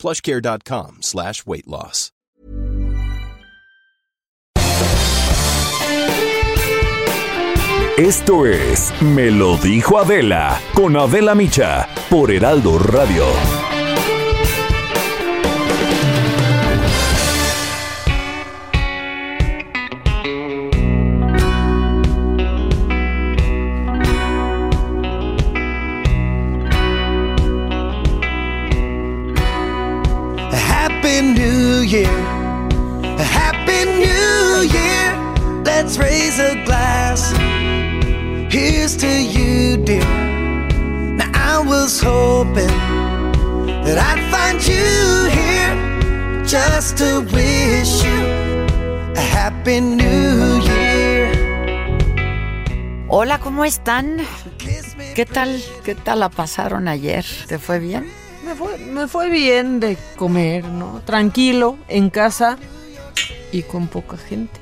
plushcare.com slash weight loss. Esto es Me lo dijo Adela con Adela Micha por Heraldo Radio. A glass. Here's to you, dear. Now I was hoping that I'd find you here just to wish you a Happy New Year. Hola, ¿cómo están? ¿Qué tal? ¿Qué tal la pasaron ayer? ¿Te fue bien? Me fue, me fue bien de comer, ¿no? Tranquilo, en casa y con poca gente.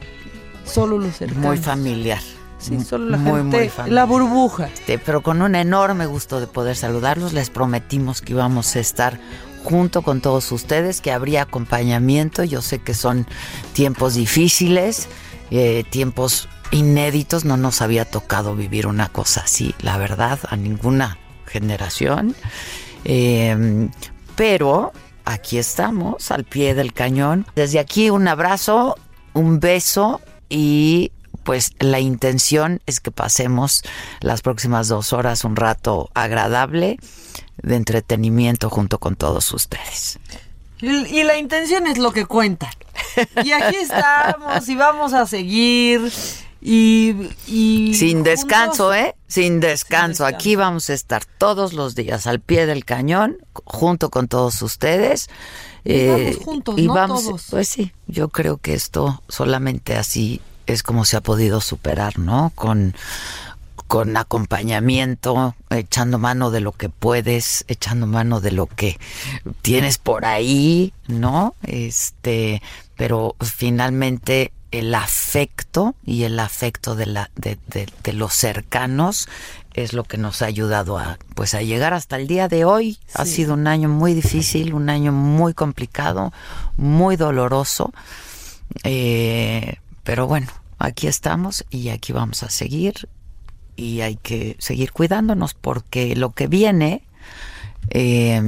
Solo los cercanos. Muy familiar. Sí, solo la muy, gente. muy familiar. la burbuja. Este, pero con un enorme gusto de poder saludarlos. Les prometimos que íbamos a estar junto con todos ustedes, que habría acompañamiento. Yo sé que son tiempos difíciles, eh, tiempos inéditos. No nos había tocado vivir una cosa así, la verdad, a ninguna generación. Eh, pero aquí estamos, al pie del cañón. Desde aquí un abrazo, un beso y pues la intención es que pasemos las próximas dos horas un rato agradable de entretenimiento junto con todos ustedes. Y, la intención es lo que cuenta. Y aquí estamos y vamos a seguir. Y, y Sin descanso, juntos- ¿eh? Sin descanso. descanso. Aquí vamos a estar todos los días al pie del cañón, junto con todos ustedes. Vamos juntos, y no vamos- todos. Pues sí, yo creo que esto solamente así es como se ha podido superar, ¿no? Con, con acompañamiento, echando mano de lo que puedes, echando mano de lo que tienes por ahí, ¿no? Este, pero finalmente el afecto y el afecto de la de, de- de los cercanos es lo que nos ha ayudado a pues a llegar hasta el día de hoy. Ha sido un año muy difícil, un año muy complicado, muy doloroso. Eh, pero bueno, aquí estamos y aquí vamos a seguir y hay que seguir cuidándonos porque lo que viene, eh,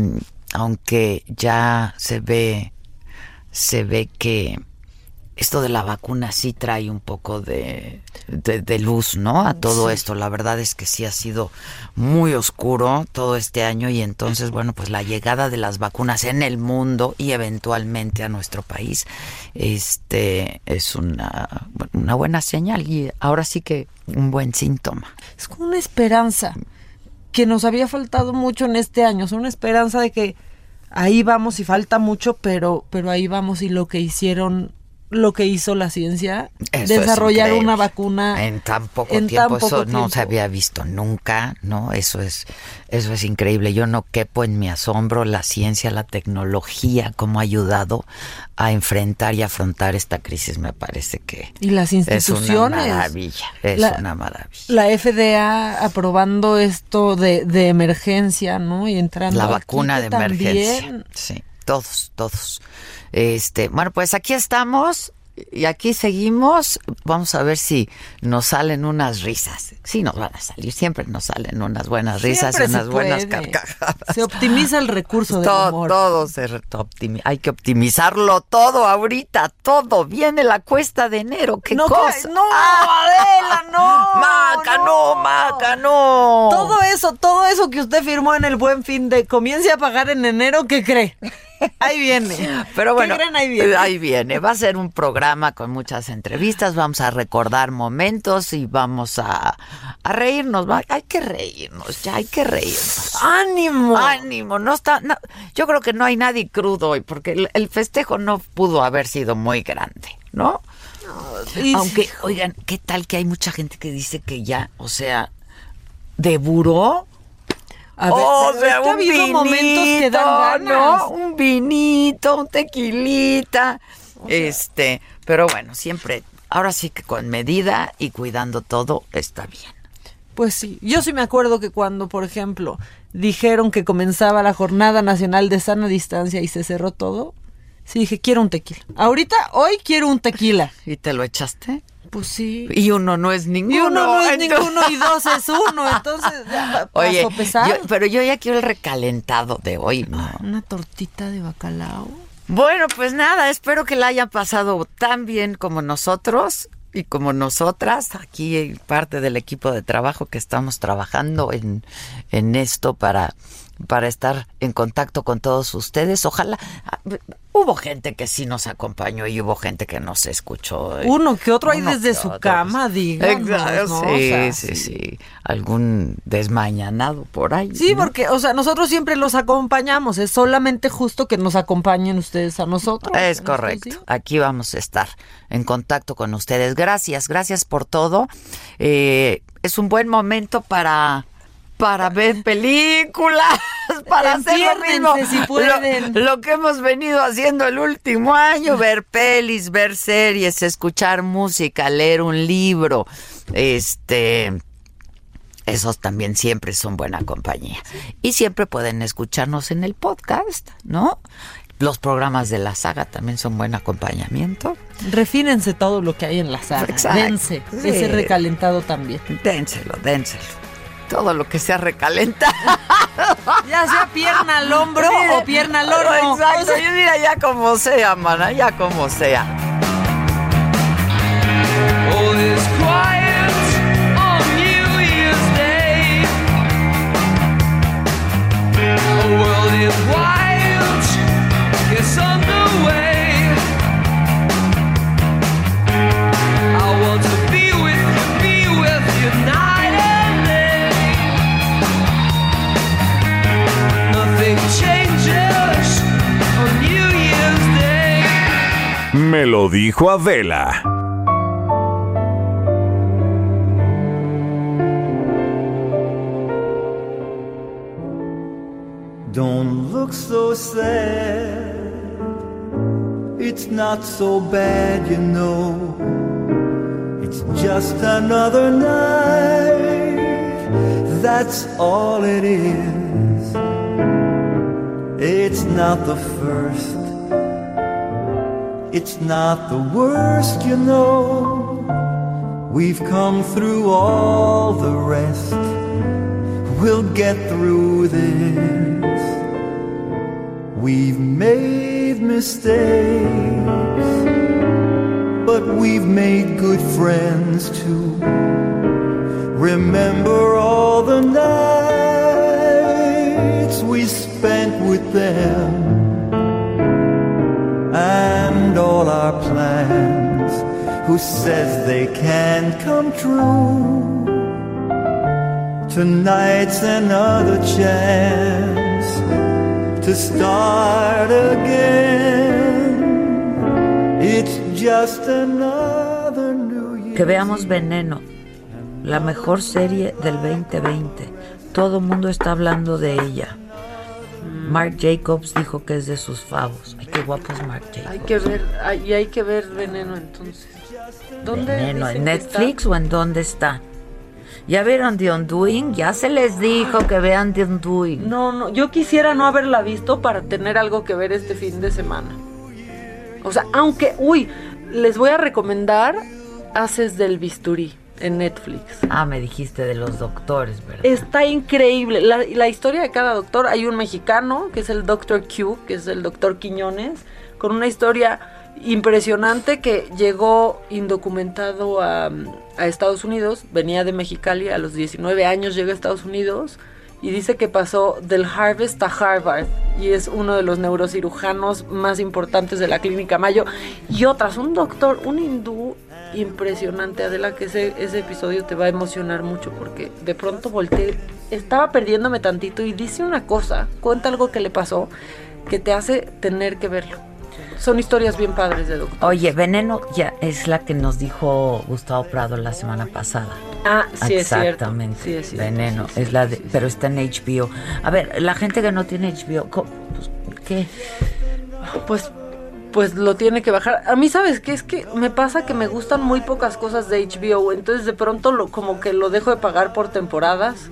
aunque ya se ve, se ve que esto de la vacuna sí trae un poco de, de- de luz, ¿no? A todo esto. La verdad es que sí ha sido muy oscuro todo este año y entonces, bueno, pues la llegada de las vacunas en el mundo y eventualmente a nuestro país, este, es una, una buena señal y ahora sí que un buen síntoma. Es como una esperanza que nos había faltado mucho en este año. Es una esperanza de que ahí vamos y falta mucho, pero, pero ahí vamos y lo que hicieron, lo que hizo la ciencia, Eso desarrollar una vacuna en tan poco en tiempo tan poco eso no se había visto nunca no eso es eso es increíble. Yo no quepo en mi asombro la ciencia la tecnología cómo ha ayudado a enfrentar y afrontar esta crisis. Me parece que Y las es una instituciones. maravilla es La- una maravilla. La FDA aprobando esto de, de emergencia, ¿no? Y entrando la vacuna de emergencia. sí todos todos este bueno pues aquí estamos y aquí seguimos. Vamos a ver si nos salen unas risas. Sí, nos van a salir. Siempre nos salen unas buenas risas y unas buenas carcajadas. Se optimiza el recurso del todo, humor. todo se re- optimi- hay que optimizarlo todo ahorita, todo. Viene la cuesta de enero, qué no, cosa. no, Ah, Adela, no. Maca, no, Maca, no. Todo eso, todo eso que usted firmó en el buen fin de comience a pagar en enero, ¿qué cree? Ahí viene. Pero bueno. Ahí viene. ahí viene. Va a ser un programa con muchas entrevistas, vamos a recordar momentos y vamos a, a reírnos. va- Hay que reírnos, ya hay que reírnos. ¡Ánimo! Ánimo, no está. no, yo creo que no hay nadie crudo hoy, porque el, el festejo no pudo haber sido muy grande, ¿no? Y- Aunque, oigan, ¿qué tal que hay mucha gente que dice que ya, o sea, de buró? A ver, o es ha habido momentos que dan ganas. ¿no? Un vinito, un tequilita, este, pero bueno, siempre, ahora sí que con medida y cuidando todo está bien. Pues sí, yo sí me acuerdo que cuando, por ejemplo, dijeron que comenzaba la Jornada Nacional de Sana Distancia y se cerró todo, sí dije, quiero un tequila. Ahorita, hoy quiero un tequila. ¿Y te lo echaste? Pues sí. Y uno no es ninguno. Y uno no es entonces- ninguno y dos es uno, entonces Oye, yo- pero yo ya quiero el recalentado de hoy, ¿no? Una tortita de bacalao. Bueno, pues nada, espero que la hayan pasado tan bien como nosotros y como nosotras, aquí hay parte del equipo de trabajo que estamos trabajando en, en esto para, para estar en contacto con todos ustedes. Ojalá, ah, hubo gente que sí nos acompañó y hubo gente que nos escuchó. Uno que otro ahí desde su cama, díganos, Exacto, ¿no? O Sí, sea, sí, sí, Algún desmañanado por ahí. Sí, ¿no? porque, o sea, nosotros siempre los acompañamos. Es solamente justo que nos acompañen ustedes a nosotros. Es correcto. Aquí vamos a estar en contacto con ustedes. Gracias, gracias por todo. Eh, es un buen momento para para ver películas, para hacer lo mismo. Enciérrense si pueden. Lo, lo que hemos venido haciendo el último año, ver pelis, ver series, escuchar música, leer un libro. Este esos también siempre son buena compañía. Y siempre pueden escucharnos en el podcast, ¿no? Los programas de la saga también son buen acompañamiento. Refínense todo lo que hay en la sala. Exacto. Dense Sí. ese recalentado también. Dénselo, dénselo. Todo lo que sea recalenta. Ya sea pierna al hombro o pierna al horno. Exacto. O sea, mira, ya como sea, mana, ya como sea. All is quiet Me lo dijo Adela. Don't look so sad. It's not so bad, you know. It's just another night. That's all it is. It's not the first. It's not the worst, you know. We've come through all the rest. We'll get through this. We've made mistakes, but we've made good friends too. Remember all the nights we spent with them and all our plans. Who says they can't come true? Tonight's another chance to start again. It's just another new year. Que veamos Veneno, la mejor serie del 2020. Todo mundo está hablando de ella. Mark Jacobs dijo que es de sus favos. Ay, qué guapo es Mark Jacobs. hay que ver, hay- y hay que ver veneno entonces. ¿Dónde Veneno, ¿En Netflix o en dónde está? ¿Ya vieron The Undoing? Ya se les dijo que vean The Undoing. No, no, yo quisiera no haberla visto para tener algo que ver este fin de semana. O sea, aunque, uy, les voy a recomendar Haces del Bisturí en Netflix. Ah, me dijiste de los doctores, ¿verdad? Está increíble. La, la historia de cada doctor. Hay un mexicano, que es el Doctor Q, que es el doctor Quiñones, con una historia impresionante que llegó indocumentado a, a Estados Unidos. Venía de Mexicali, a los 19 años llega a Estados Unidos y dice que pasó del Harvest a Harvard y es uno de los neurocirujanos más importantes de la clínica Mayo y otras, un doctor, un hindú impresionante, Adela, que ese, ese episodio te va a emocionar mucho porque de pronto volteé, estaba perdiéndome tantito y dice una cosa, cuenta algo que le pasó que te hace tener que verlo. Son historias bien padres de doctor. Oye, Veneno ya es la que nos dijo Gustavo Prado la semana pasada. Ah, sí es cierto. Exactamente. Sí es cierto. Veneno, Sí, sí, es la de, pero está en HBO. A ver, la gente que no tiene HBO. Pues, ¿qué? Pues, pues lo tiene que bajar. A mí, ¿sabes qué? Es que me pasa que me gustan muy pocas cosas de HBO. Entonces, de pronto, lo, como que lo dejo de pagar por temporadas.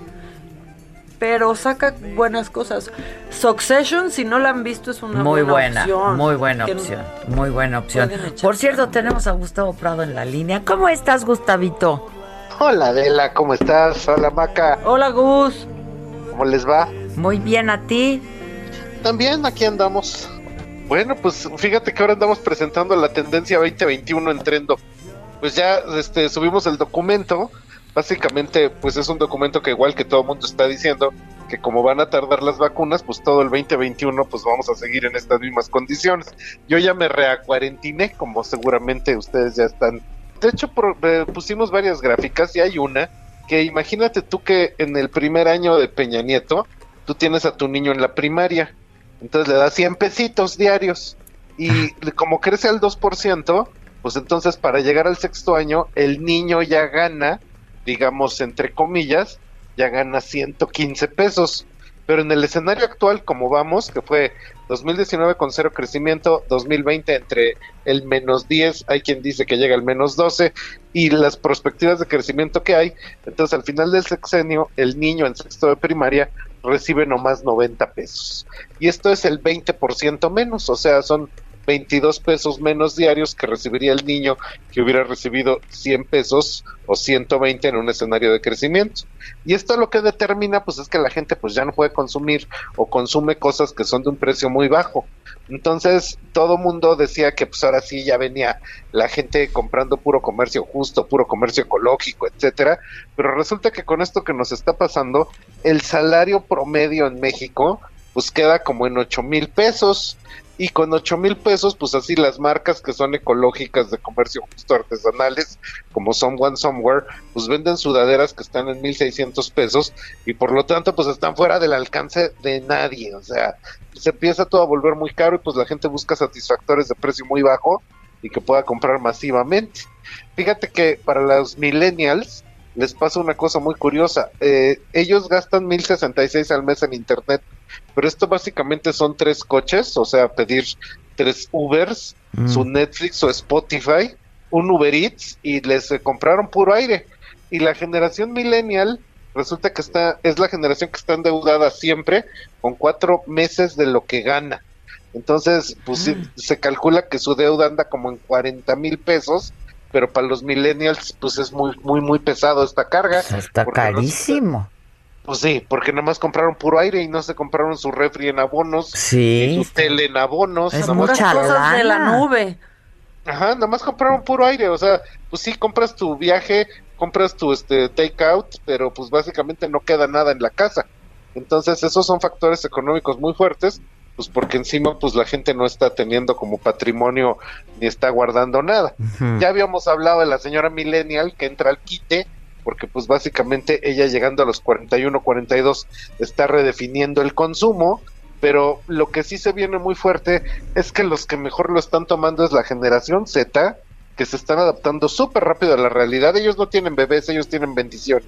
Pero saca buenas cosas. Succession, si no la han visto, es una muy buena, buena, opción. muy buena opción, muy buena opción. Por cierto, tenemos a Gustavo Prado en la línea. ¿Cómo estás, Gustavito? Hola Adela, ¿cómo estás? Hola Maca, Hola, Gus. ¿cómo les va? Muy bien a ti. También aquí andamos. Bueno, pues fíjate que ahora andamos presentando la tendencia 2021 en Trendo. Pues ya este, subimos el documento. Básicamente, pues es un documento que igual que todo el mundo está diciendo, que como van a tardar las vacunas, pues todo el 2021 pues vamos a seguir en estas mismas condiciones. Yo ya me reacuarentiné, como seguramente ustedes ya están. De hecho, por- eh, pusimos varias gráficas y hay una que imagínate tú que en el primer año de Peña Nieto, tú tienes a tu niño en la primaria, entonces le das 100 pesitos diarios y como crece al 2%, pues entonces para llegar al sexto año el niño ya gana, digamos entre comillas, ya gana 115 pesos. Pero en el escenario actual, como vamos, que fue 2019 con cero crecimiento, 2020 entre el menos 10, hay quien dice que llega al menos 12, y las perspectivas de crecimiento que hay, entonces al final del sexenio, el niño en sexto de primaria recibe nomás 90 pesos. Y esto es el 20% menos, o sea, son 22 pesos menos diarios que recibiría el niño que hubiera recibido 100 pesos o 120 en un escenario de crecimiento. Y esto lo que determina pues es que la gente pues ya no puede consumir o consume cosas que son de un precio muy bajo. Entonces todo mundo decía que pues ahora sí ya venía la gente comprando puro comercio justo, puro comercio ecológico, etcétera, pero resulta que con esto que nos está pasando, el salario promedio en México pues queda como en ocho mil pesos y con ocho mil pesos pues así las marcas que son ecológicas de comercio justo artesanales como Someone Somewhere pues venden sudaderas que están en 1600 pesos y por lo tanto pues están fuera del alcance de nadie. O sea se empieza todo a volver muy caro y pues la gente busca satisfactores de precio muy bajo y que pueda comprar masivamente. Fíjate que para los millennials les pasa una cosa muy curiosa. Eh, ellos gastan 1066 al mes en internet, pero esto básicamente son tres coches, o sea, pedir tres Ubers, Mm. su Netflix o Spotify, un Uber Eats y les eh, compraron puro aire. Y la generación millennial resulta que está es la generación que está endeudada siempre con cuatro meses de lo que gana. Entonces, pues sí, se calcula que su deuda anda como en 40 mil pesos, pero para los millennials, pues es muy, muy, muy pesado esta carga. Pues Está porque no se- carísimo. pues sí, porque nada más compraron puro aire y no se compraron su refri en abonos, Sí. su tele en abonos, Es mucha cosas de la nube. Ajá, nada más compraron puro aire, o sea, pues sí, compras tu viaje, compras tu este take out, pero pues básicamente no queda nada en la casa. Entonces, esos son factores económicos muy fuertes, pues porque encima pues la gente no está teniendo como patrimonio ni está guardando nada. Ya habíamos hablado de la señora millennial que entra al quite, porque pues básicamente ella llegando a los 41, 42 está redefiniendo el consumo, pero lo que sí se viene muy fuerte es que los que mejor lo están tomando es la generación Z, que se están adaptando súper rápido a la realidad. Ellos no tienen bebés, ellos tienen bendiciones.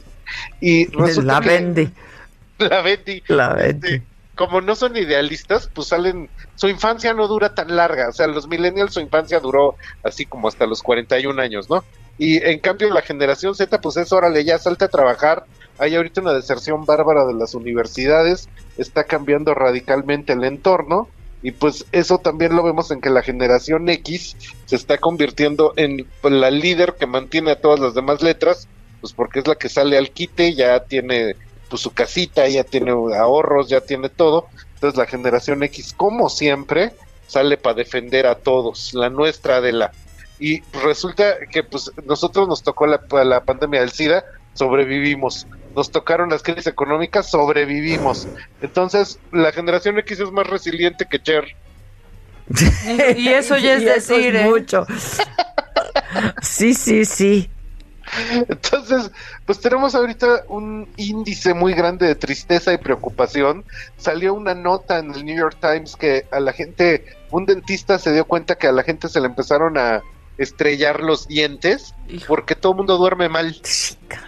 Y resulta La que- vende. La Betty. La Este, vende. Como no son idealistas, pues salen, su infancia no dura tan larga, o sea, los millennials su infancia duró así como hasta los 41 años, ¿no? Y en cambio la generación Z, pues es órale, ya salte a trabajar, hay ahorita una deserción bárbara de las universidades, está cambiando radicalmente el entorno, y pues eso también lo vemos en que la generación X se está convirtiendo en pues, la líder que mantiene a todas las demás letras, pues porque es la que sale al quite, ya tiene pues su casita, ya tiene ahorros, ya tiene todo. Entonces la generación X, como siempre, sale para defender a todos, la nuestra de la. Y resulta que pues nosotros nos tocó la, la pandemia del SIDA, sobrevivimos. nos tocaron las crisis económicas, sobrevivimos. Entonces, la generación X es más resiliente que Cher. Y eso ya es Y eso decir, ¿eh? mucho. Sí, sí, sí. Entonces, pues tenemos ahorita un índice muy grande de tristeza y preocupación. Salió una nota en el New York Times que a la gente, un dentista se dio cuenta que a la gente se le empezaron a estrellar los dientes Hijo. porque todo el mundo duerme mal. Sí, cara.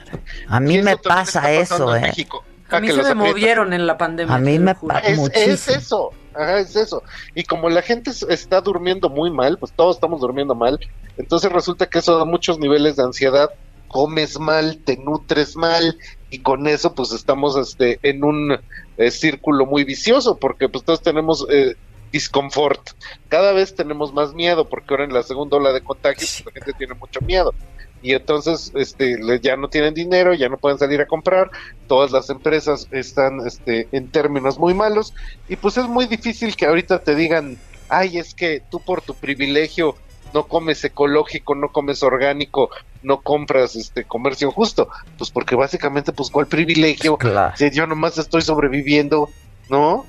A mí eso me pasa eso, en ¿eh? México. A Ah, mí se me aprietan. movieron en la pandemia. A mí me juro. pa- Es, es eso, ajá, es eso. Y como la gente está durmiendo muy mal, pues todos estamos durmiendo mal, entonces resulta que eso da muchos niveles de ansiedad, comes mal, te nutres mal, y con eso pues estamos este en un eh, círculo muy vicioso, porque pues todos tenemos eh, disconfort. Cada vez tenemos más miedo, porque ahora en la segunda ola de contagios pues, la gente tiene mucho miedo. Y entonces este ya no tienen dinero, ya no pueden salir a comprar, todas las empresas están este, en términos muy malos y pues es muy difícil que ahorita te digan, ay, es que tú por tu privilegio no comes ecológico, no comes orgánico, no compras este comercio justo, pues porque básicamente pues cuál privilegio, Claro. si yo nomás estoy sobreviviendo, ¿no?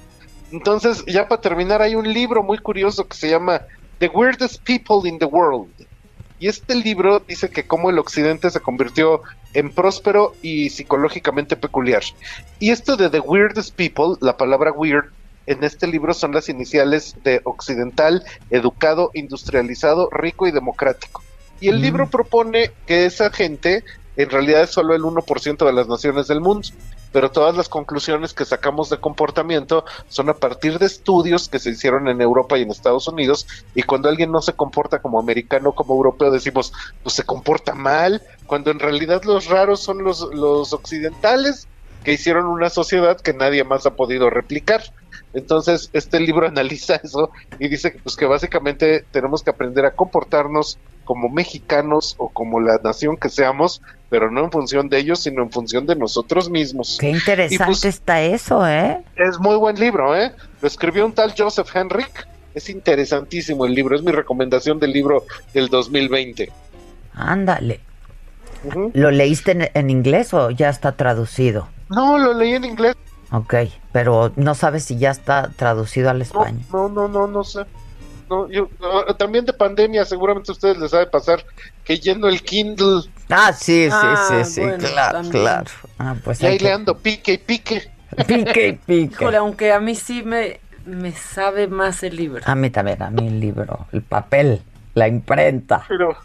Entonces, ya para terminar, hay un libro muy curioso que se llama The Weirdest People in the World. Y este libro dice que cómo el occidente se convirtió en próspero y psicológicamente peculiar. Y esto de The Weirdest People, la palabra weird, en este libro son las iniciales de occidental, educado, industrializado, rico y democrático. Y el Mm. libro propone que esa gente en realidad es solo el 1% de las naciones del mundo, pero todas las conclusiones que sacamos de comportamiento son a partir de estudios que se hicieron en Europa y en Estados Unidos, y cuando alguien no se comporta como americano, como europeo, decimos, pues se comporta mal, cuando en realidad los raros son los, los occidentales que hicieron una sociedad que nadie más ha podido replicar. Entonces, este libro analiza eso y dice que, pues, que básicamente tenemos que aprender a comportarnos como mexicanos o como la nación que seamos, pero no en función de ellos, sino en función de nosotros mismos. Qué interesante pues- está eso, ¿eh? Es muy buen libro, ¿eh? Lo escribió un tal Joseph Henrik. Es interesantísimo el libro, es mi recomendación del libro del 2020. Ándale. ¿Lo leíste en, en inglés o ya está traducido? No, lo leí en inglés. Ok, pero no sabes si ya está traducido al español. no, no, no, no sé. No, yo, ah, también de pandemia, seguramente a ustedes les sabe pasar que lleno el Kindle Ah, sí, sí, Ah, sí, sí, bueno, claro, también. claro. Ah, pues y ahí le que... ando pique y pique. Pique y pique. Híjole, aunque a mí sí me, me sabe más el libro. A mí también, a mí el libro, el papel, la imprenta. Pero,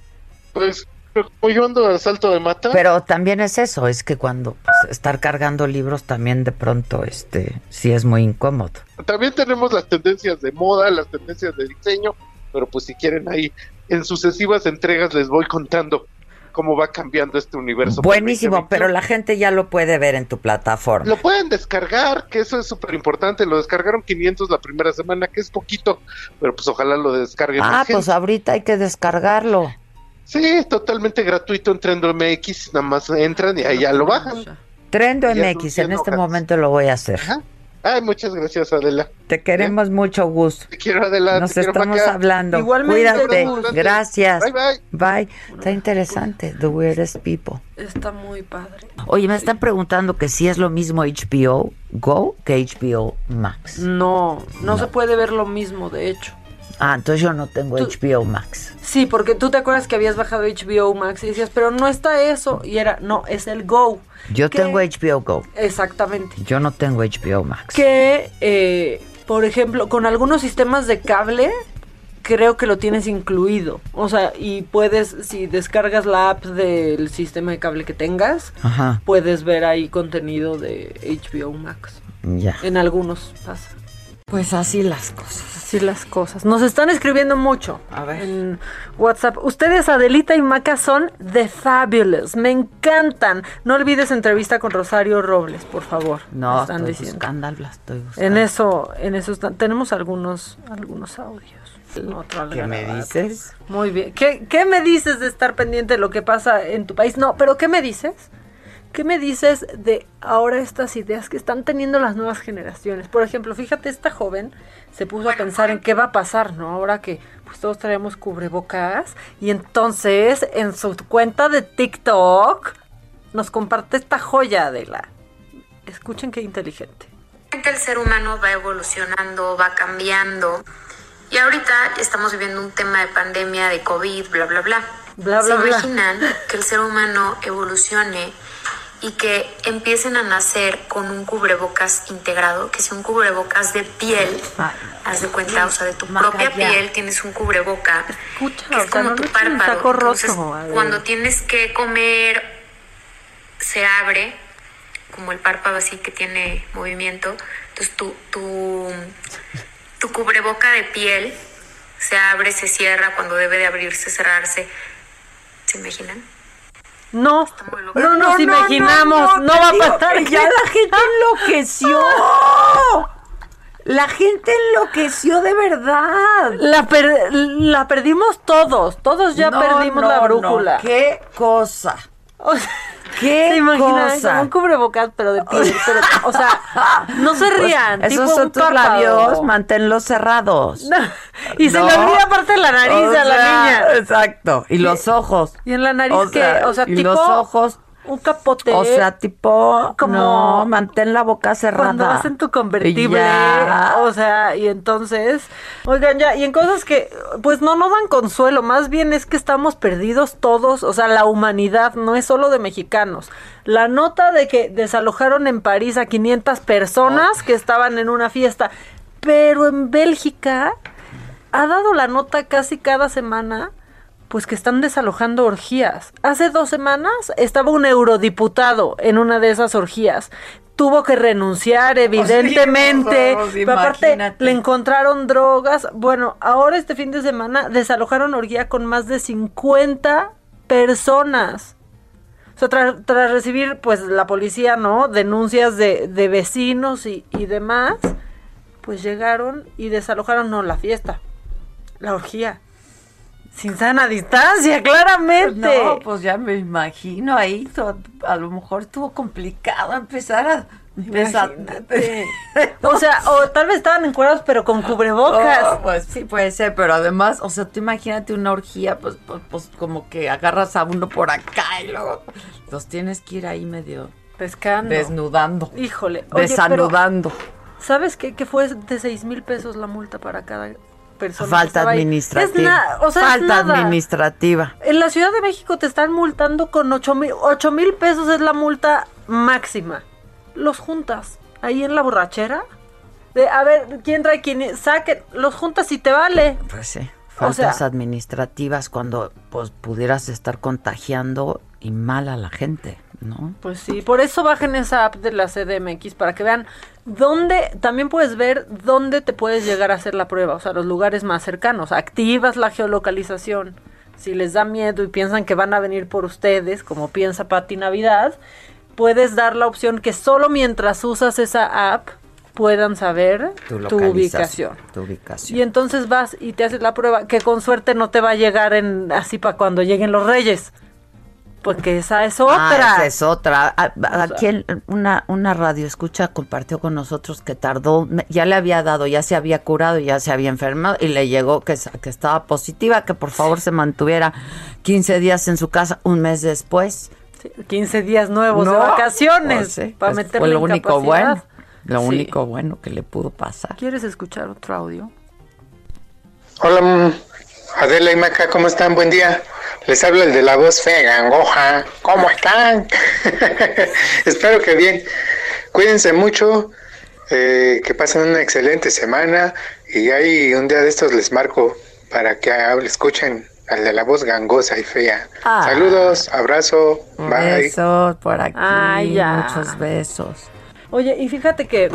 pues, como yo ando al salto de mata, Pero también es eso, es que cuando pues, estar cargando libros también de pronto, este, sí es muy incómodo. también tenemos las tendencias de moda, las tendencias de diseño, pero pues si quieren ahí, en sucesivas entregas les voy contando cómo va cambiando este universo. Buenísimo, 2021. pero la gente ya lo puede ver en tu plataforma. Lo pueden descargar, que eso es súper importante. Lo descargaron 500 la primera semana, que es poquito, pero pues ojalá lo descarguen. Ah, pues gente. ahorita hay que descargarlo. Sí, totalmente gratuito en Trendo MX. Nada más entran y ahí ya lo bajan. Trendo MX, en este momento lo voy a hacer. Ajá. Ay, muchas gracias, Adela. Te queremos mucho, Gus. Te quiero, Adela. Nos estamos hablando. Igualmente, Cuídate. Gus. Gracias. Bye, bye. Bye. Está interesante. The Weirdest People. Está muy padre. Oye, me están preguntando que si es lo mismo HBO Go que HBO Max. No, no, se puede ver lo mismo, de hecho. Ah, entonces yo no tengo Tú- HBO Max. Sí, porque tú te acuerdas que habías bajado HBO Max y decías, pero no está eso. Y era, no, es el Go. Yo tengo HBO Go. Exactamente. Yo no tengo HBO Max. Que, eh, por ejemplo, con algunos sistemas de cable, creo que lo tienes incluido. O sea, y puedes, si descargas la app del sistema de cable que tengas, Ajá, puedes ver ahí contenido de HBO Max. ya. En algunos pasa. Pues así las cosas. Así las cosas. Nos están escribiendo mucho A ver. en WhatsApp. Ustedes, Adelita y Maca, son The Fabulous. Me encantan. No olvides entrevista con Rosario Robles, por favor. No, están estoy diciendo. buscando, estoy buscando. En eso, en eso están. Tenemos algunos, algunos audios. Otro ¿Qué me dices? Muy bien. ¿Qué, ¿Qué me dices de estar pendiente de lo que pasa en tu país? No, pero ¿qué me dices? ¿Qué me dices de ahora estas ideas que están teniendo las nuevas generaciones? Por ejemplo, fíjate, esta joven se puso a pensar en qué va a pasar, ¿no? Ahora que pues todos traemos cubrebocas y entonces en su cuenta de TikTok nos comparte esta joya de la. Escuchen qué inteligente. el ser humano va evolucionando, va cambiando. Y ahorita estamos viviendo un tema de pandemia, de COVID, bla, bla, bla. Bla, ¿Se bla, bla. imaginan que el ser humano evolucione y que empiecen a nacer con un cubrebocas integrado, que sea un cubrebocas de piel? Haz de cuenta, o sea, de tu propia piel tienes un cubreboca, Escucha, que o es sea, como no tu párpado. Entonces, roto, cuando tienes que comer, se abre, como el párpado así que tiene movimiento. Entonces tu, tu, tu cubreboca de piel se abre, se cierra cuando debe de abrirse, cerrarse. ¿Se imaginan? No, no nos imaginamos, no, va a pasar. Ya la gente enloqueció. La gente enloqueció de verdad. La, per- la perdimos todos, todos ya No, perdimos no, la no, brújula. Qué cosa. O sea, Qué ¿Se imaginan? cosa. Como un cubrebocas, pero de piel. Pero, o sea, no se Pues, rían. tipo esos son tus párpado. labios, manténlos cerrados. No, Y se No. le olvida aparte de la nariz O a la sea, niña. Exacto. Y los ojos. Y en la nariz O que, sea, o sea, y tipo los ojos. Un capote. O sea, tipo, Como- no, mantén la boca cerrada. cuando vas en tu convertible, Ya. o sea, y entonces, oigan, ya, y en cosas que, pues no nos dan consuelo, más bien es que estamos perdidos todos, o sea, la humanidad no es solo de mexicanos. La nota de que desalojaron en París a 500 personas que estaban en una fiesta, pero en Bélgica ha dado la nota casi cada semana. Pues que están desalojando orgías. Hace dos semanas estaba un eurodiputado en una de esas orgías. Tuvo que renunciar, evidentemente. aparte, imagínate. le encontraron drogas. Bueno, ahora este fin de semana desalojaron orgía con más de 50 personas. O sea, tras, tras recibir, pues, la policía, ¿no? Denuncias de, de vecinos y, y demás, pues llegaron y desalojaron, no, la fiesta, la orgía. Sin sana distancia, claramente. No, pues ya me imagino ahí. A lo mejor estuvo complicado empezar a. empezar- O sea, o tal vez estaban encuadrados, pero con cubrebocas. Oh, pues sí, puede ser, pero además, o sea, tú imagínate una orgía, pues, pues, pues, como que agarras a uno por acá y luego los tienes que ir ahí medio Pescando. desnudando, Híjole. oye, pero, desanudando. ¿Sabes qué? Que fue de seis mil pesos la multa para cada persona. Falta administrativa. O sea, Falta administrativa. En la Ciudad de México te están multando con ocho mil, ocho mil pesos es la multa máxima. Los juntas ahí en la borrachera. De, a ver, ¿quién trae quién? Saquen, los juntas y te vale. Pues sí. O sea- Faltas administrativas cuando pues pudieras estar contagiando y mal a la gente, ¿no? Pues sí, por eso bajen esa app de la CDMX para que vean dónde, también puedes ver dónde te puedes llegar a hacer la prueba, o sea, los lugares más cercanos. Activas la geolocalización. Si les da miedo y piensan que van a venir por ustedes, como piensa Pati Navidad, puedes dar la opción que solo mientras usas esa app puedan saber Tu, tu, ubicación. Tu ubicación. Y entonces vas y te haces la prueba, que con suerte no te va a llegar en así para cuando lleguen los reyes. Porque esa es otra. Ah, esa es otra. A- a- Aquí el- una, una radio escucha compartió con nosotros que tardó, ya le había dado, ya se había curado, ya se había enfermado y le llegó que, que estaba positiva, que por favor se mantuviera 15 días en su casa, un mes después. Sí, 15 días nuevos de vacaciones pues sí, para pues meterle fue lo único bueno, lo Sí. único bueno que le pudo pasar. ¿Quieres escuchar otro audio? Hola, Adela y Maca, ¿cómo están? Buen día. Les hablo el de la voz fea, gangoja. ¿Cómo están? Espero que bien. Cuídense mucho, eh, que pasen una excelente semana y ahí un día de estos les marco para que hable- escuchen al de la voz gangosa y fea. Ah. Saludos, abrazo, bye. Besos por aquí, Ay, ya. muchos besos. Oye, y fíjate que,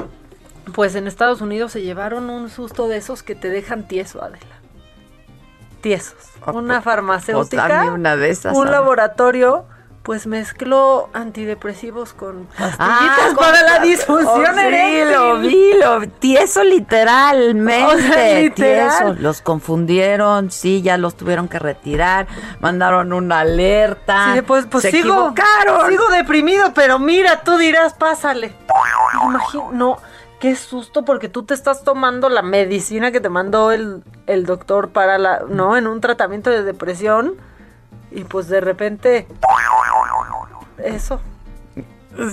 pues en Estados Unidos se llevaron un susto de esos que te dejan tieso, Adela. Tiesos. Una Pues farmacéutica, dame una de esas. un laboratorio, pues mezcló antidepresivos con pastillitas Ah, para la disfunción oh, sí, eréctil. lo vi, lo vi. Tieso literalmente. O sea, literal. Tieso. Los confundieron, sí, ya los tuvieron que retirar. Mandaron una alerta. Sí, pues, pues Se sigo, equivocaron. sigo deprimido, pero mira, tú dirás, pásale. Imagino, no, qué susto porque tú te estás tomando la medicina que te mandó el, el doctor para la, ¿no? En un tratamiento de depresión y pues de repente eso.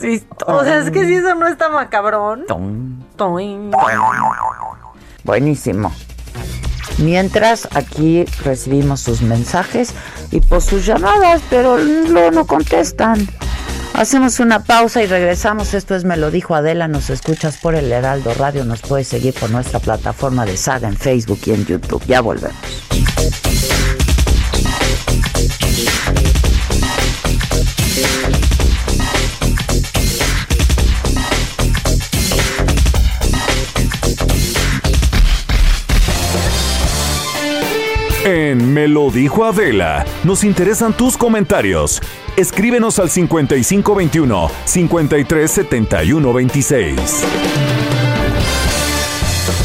Sí, o sea, es que si eso no está macabrón. Toin. Buenísimo. Mientras aquí recibimos sus mensajes y por sus llamadas, pero luego no contestan. Hacemos una pausa y regresamos. Esto es Me lo dijo Adela. Nos escuchas por el Heraldo Radio. Nos puedes seguir por nuestra plataforma de Saga en Facebook y en YouTube. Ya volvemos. En Me lo dijo Adela, nos interesan tus comentarios. Escríbenos al 5521 537126.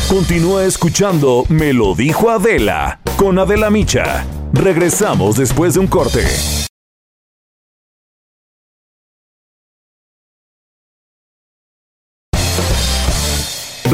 Continúa escuchando Me lo dijo Adela con Adela Micha. Regresamos después de un corte.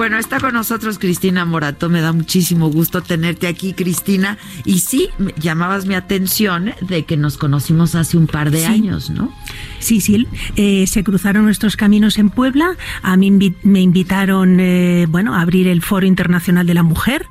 Bueno, está con nosotros Cristina Morato. Me da muchísimo gusto tenerte aquí, Cristina. Y sí, llamabas mi atención de que nos conocimos hace un par de Sí. años, ¿no? Sí, sí, eh, se cruzaron nuestros caminos en Puebla. A mí invi- me invitaron, eh, bueno, a abrir el Foro Internacional de la Mujer.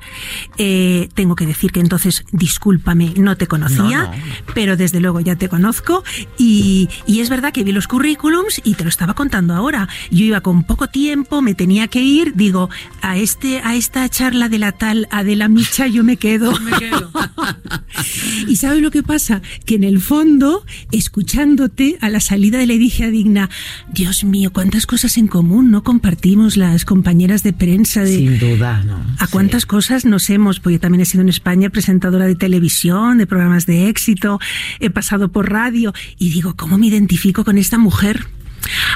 Eh, tengo que decir que entonces, discúlpame, no te conocía, No, no. pero desde luego ya te conozco. Y, y es verdad que vi los currículums y te lo estaba contando ahora. Yo iba con poco tiempo, me tenía que ir. Digo, a este, a esta charla de la tal Adela Micha yo me quedo. y sabes lo que pasa, que en el fondo, escuchándote a la salida de la edicia digna, Dios mío, cuántas cosas en común no compartimos las compañeras de prensa de Sin duda, ¿no? a cuántas cosas nos hemos, porque yo también he sido en España presentadora de televisión, de programas de éxito, he pasado por radio y digo, ¿cómo me identifico con esta mujer?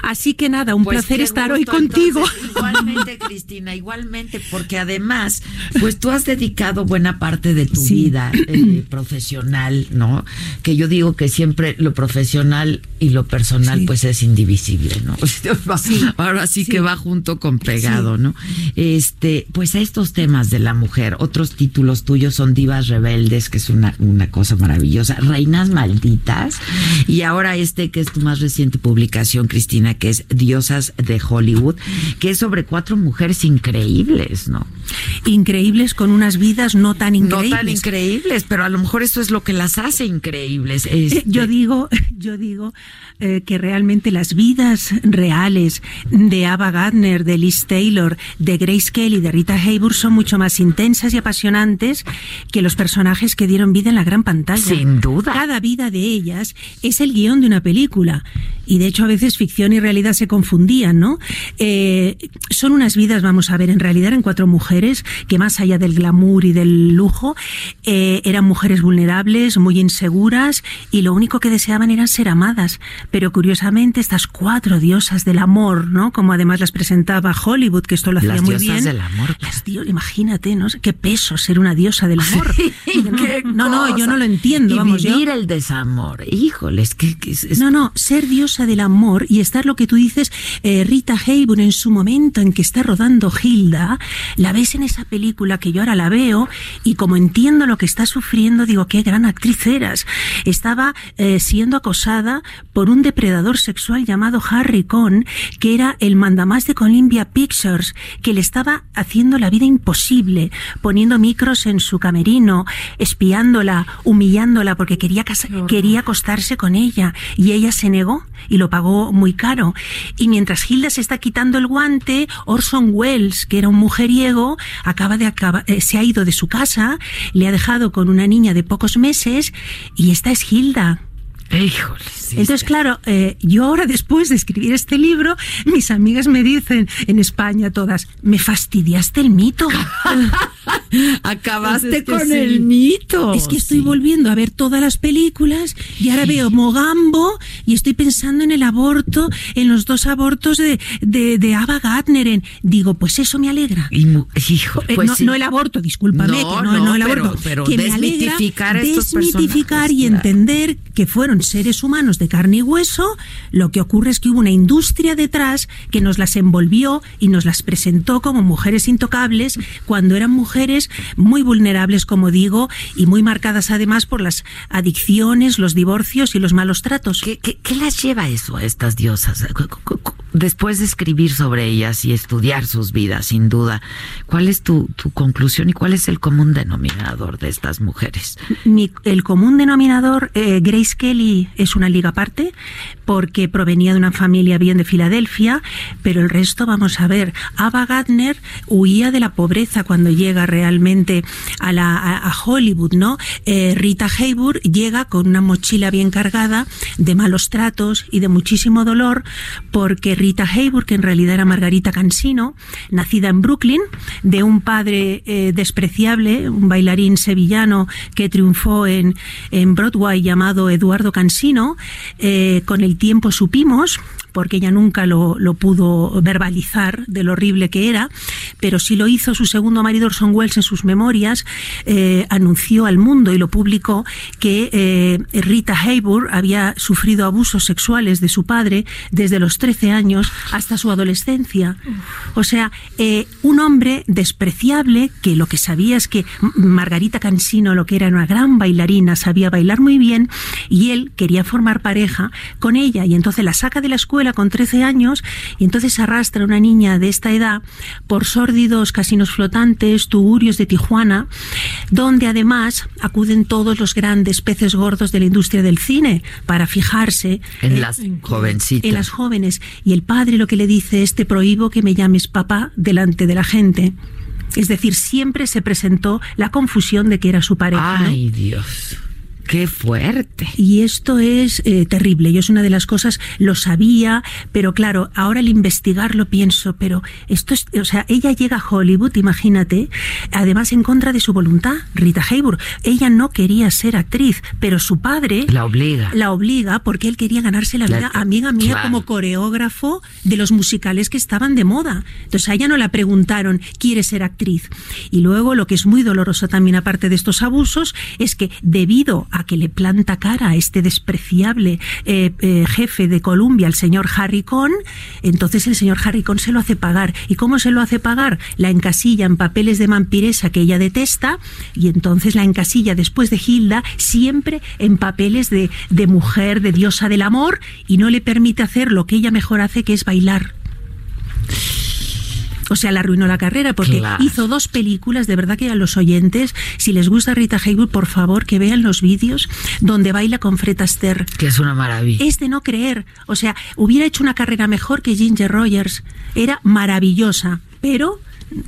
Así que nada, un Pues placer estar gusto, hoy contigo. entonces. igualmente, Cristina, igualmente, porque además, pues tú has dedicado buena parte de tu Sí. vida eh, profesional, ¿no? Que yo digo que siempre lo profesional y lo personal, Sí. pues es indivisible, ¿no? Ahora sí, que va junto con pegado. ¿no? Este, pues a estos temas de la mujer, otros títulos tuyos son Divas Rebeldes, que es una, una cosa maravillosa, Reinas Malditas, y ahora este que es tu más reciente publicación, Cristina, que es Diosas de Hollywood, que es sobre cuatro mujeres increíbles, ¿no? Increíbles con unas vidas no tan increíbles. No tan increíbles, pero a lo mejor eso es lo que las hace increíbles. Eh, Este, Yo digo, yo digo eh, que realmente las vidas reales de Ava Gardner, de Liz Taylor, de Grace Kelly, de Rita Hayworth son mucho más intensas y apasionantes que los personajes que dieron vida en la gran pantalla. Sin duda. Cada vida de ellas es el guion de una película. Y de hecho a veces ficción y realidad se confundían, ¿no? Eh, son unas vidas, vamos a ver, en realidad eran cuatro mujeres que más allá del glamour y del lujo, eh, eran mujeres vulnerables, muy inseguras y lo único que deseaban era ser amadas. Pero curiosamente estas cuatro diosas del amor, ¿no? Como además las presentaba Hollywood, que esto lo hacía Las muy diosas bien. del amor. Las dios, imagínate, ¿no? Qué peso ser una diosa del amor. qué no, no, yo cosa. no lo entiendo, y vamos, yo- vivir el desamor. Híjoles, que, que es- es- no, no, ser diosa del amor y estar lo que tú dices, eh, Rita Hayworth en su momento en que está rodando Hilda, la ves en esa película que yo ahora la veo y como entiendo lo que está sufriendo, digo, qué gran actriz eras. Estaba eh, siendo acosada por un depredador sexual llamado Harry Cohn, que era el mandamás de Columbia Pictures, que le estaba haciendo la vida imposible, poniendo micros en su camerino, espiándola, humillándola porque quería, quería acostarse con ella y ella se negó y lo pagó muy caro. Y mientras Hilda se está quitando el guante, Orson Welles, que era un mujeriego, acaba de eh, se ha ido de su casa, le ha dejado con una niña de pocos meses y esta es Hilda. Híjoles. Entonces, claro, eh, yo ahora después de escribir este libro, mis amigas me dicen en España todas, me fastidiaste el mito. Acabaste Pues es que con sí. el mito. Es que estoy Sí. volviendo a ver todas las películas y ahora veo Mogambo y estoy pensando en el aborto, en los dos abortos de, de, de Ava Gardner. En, digo, pues eso me alegra. Y hijo, Eh, pues no, el aborto, discúlpame, No, que no, no, no el pero- aborto. pero que me alegra desmitificar estos y entender que fueron seres humanos de carne y hueso. Lo que ocurre es que hubo una industria detrás que nos las envolvió y nos las presentó como mujeres intocables cuando eran mujeres muy vulnerables, como digo, y muy marcadas además por las adicciones, los divorcios y los malos tratos. ¿Qué, qué, qué las lleva eso a estas diosas? Después de escribir sobre ellas y estudiar sus vidas, sin duda, ¿cuál es tu, tu conclusión y cuál es el común denominador de estas mujeres? Mi- el común denominador, eh, Grace Kelly es una liga aparte, porque provenía de una familia bien de Filadelfia, pero el resto, vamos a ver, Ava Gardner huía de la pobreza cuando llega realmente a, la, a, Hollywood, ¿no? Eh, Rita Hayworth llega con una mochila bien cargada de malos tratos y de muchísimo dolor, porque Rita Hayworth, que en realidad era Margarita Cansino, nacida en Brooklyn, de un padre eh, despreciable, un bailarín sevillano que triunfó en, en Broadway llamado Eduardo Cansino, eh, con el tiempo supimos porque ella nunca lo, pudo verbalizar de lo horrible que era, pero sí lo hizo su segundo marido Orson Welles en sus memorias, eh, anunció al mundo y lo publicó que eh, Rita Hayworth había sufrido abusos sexuales de su padre desde los 13 años hasta su adolescencia. O sea, un hombre despreciable que lo que sabía es que Margarita Cansino, lo que era una gran bailarina, sabía bailar muy bien y él quería formar pareja con ella y entonces la saca de la escuela con 13 años y entonces arrastra a una niña de esta edad por sórdidos casinos flotantes, tugurios de Tijuana, donde además acuden todos los grandes peces gordos de la industria del cine para fijarse En las jovencitas. en las jóvenes. Y el padre lo que le dice es, te prohíbo que me llames papá delante de la gente. Es decir, siempre se presentó la confusión de que era su pareja. ¿no? Ay, Dios. Qué fuerte. Y esto es eh, terrible. Yo es una de las cosas, lo sabía, pero claro, ahora al investigarlo pienso, pero esto es, o sea, ella llega a Hollywood, imagínate, además en contra de su voluntad, Rita Hayworth. Ella no quería ser actriz, pero su padre La obliga. la obliga porque él quería ganarse la La- vida, amiga mía, claro. como coreógrafo de los musicales que estaban de moda. Entonces a ella no la preguntaron, ¿quiere ser actriz? Y luego lo que es muy doloroso también, aparte de estos abusos, es que debido a que le planta cara a este despreciable eh, eh, jefe de Columbia, el señor Harry Cohn, entonces el señor Harry Cohn se lo hace pagar. ¿Y cómo se lo hace pagar? La encasilla en papeles de vampiresa que ella detesta y entonces la encasilla después de Hilda siempre en papeles de, de mujer, de diosa del amor y no le permite hacer lo que ella mejor hace, que es bailar. O sea, le arruinó la carrera porque Claro. hizo dos películas, de verdad que a los oyentes, si les gusta Rita Hayworth, por favor que vean los vídeos donde baila con Fred Astaire. Que es una maravilla. Es de no creer. O sea, hubiera hecho una carrera mejor que Ginger Rogers. Era maravillosa, pero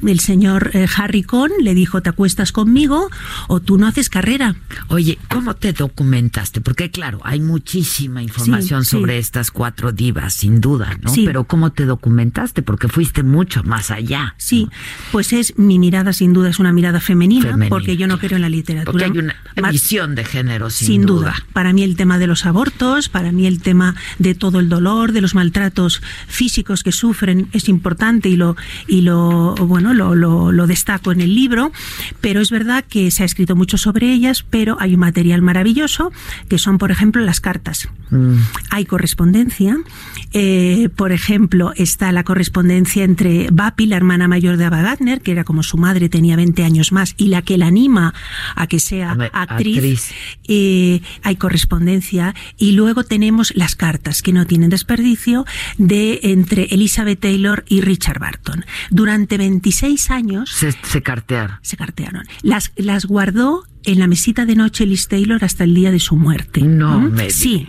el señor eh, Harry Cohn le dijo, te acuestas conmigo o tú no haces carrera. Oye, ¿cómo te documentaste? Porque claro, hay muchísima información Sí, sobre sí. estas cuatro divas, sin duda, ¿no? Sí. Pero ¿cómo te documentaste? Porque fuiste mucho más allá. Sí, pues es mi mirada, sin duda, es una mirada femenina, Femenina, porque yo no creo en la literatura. Porque hay una visión de género, sin, Sin duda. Para mí el tema de los abortos, para mí el tema de todo el dolor, de los maltratos físicos que sufren es importante y lo y lo bueno lo, lo, lo destaco en el libro. Pero es verdad que se ha escrito mucho sobre ellas, pero hay un material maravilloso que son, por ejemplo, las cartas. Mm. Hay correspondencia. eh, por ejemplo, está la correspondencia entre Bapi, la hermana mayor de Ava Gardner, que era como su madre, tenía 20 años más, y la que la anima a que sea actriz. actriz. Eh, hay correspondencia. Y luego tenemos las cartas, que no tienen desperdicio, de entre Elizabeth Taylor y Richard Barton. Durante 26 años Se, se cartearon. se cartearon. Las, las guardó en la mesita de noche Liz Taylor hasta el día de su muerte. No ¿Mm? me Sí.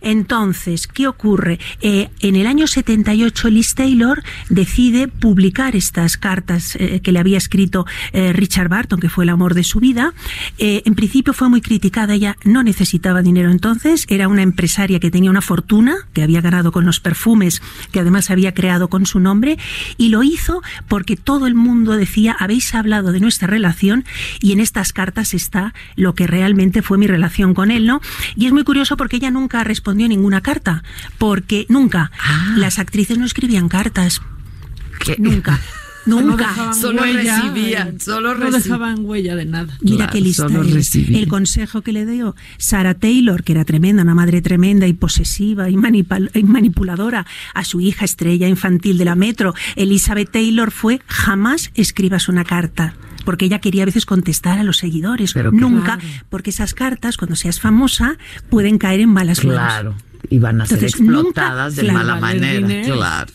Entonces, ¿qué ocurre? Eh, en el año 78 Liz Taylor decide publicar estas cartas eh, que le había escrito eh, Richard Barton, que fue el amor de su vida. En principio fue muy criticada, ella no necesitaba dinero entonces, era una empresaria que tenía una fortuna, que había ganado con los perfumes, que además había creado con su nombre, y lo hizo porque todo el mundo decía, habéis hablado de nuestra relación y en estas cartas está lo que realmente fue mi relación con él, ¿no? Y es muy curioso porque ella nunca respondió ninguna carta, porque nunca las actrices no escribían cartas. Nunca. No Nunca. dejaban Solo huella, recibían, solo No reci- dejaban huella de nada. Mira Claro, qué lista. El consejo que le dio Sarah Taylor, que era tremenda, una madre tremenda y posesiva y, manipal- y manipuladora, a su hija estrella infantil de la Metro, Elizabeth Taylor, fue jamás escribas una carta. Porque ella quería a veces contestar a los seguidores. Pero Nunca, claro. porque esas cartas, cuando seas famosa, pueden caer en malas manos. Claro. Y van a ser explotadas nunca- de claro, mala manera. Claro.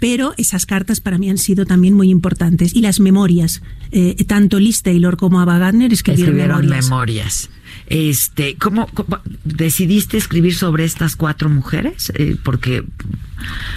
Pero esas cartas para mí han sido también muy importantes. Y las memorias. Eh, tanto Liz Taylor como Ava Gardner escribieron, Escribieron memorias. memorias. Este, ¿cómo, cómo decidiste escribir sobre estas cuatro mujeres? Eh, porque,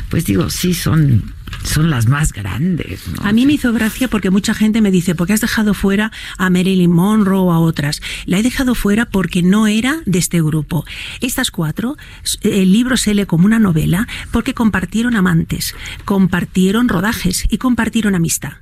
pues digo, sí son, son las más grandes. ¿no? A mí me hizo gracia porque mucha gente me dice, ¿por qué has dejado fuera a Marilyn Monroe o a otras? La he dejado fuera porque no era de este grupo. Estas cuatro, el libro se lee como una novela porque compartieron amantes, compartieron rodajes y compartieron amistad.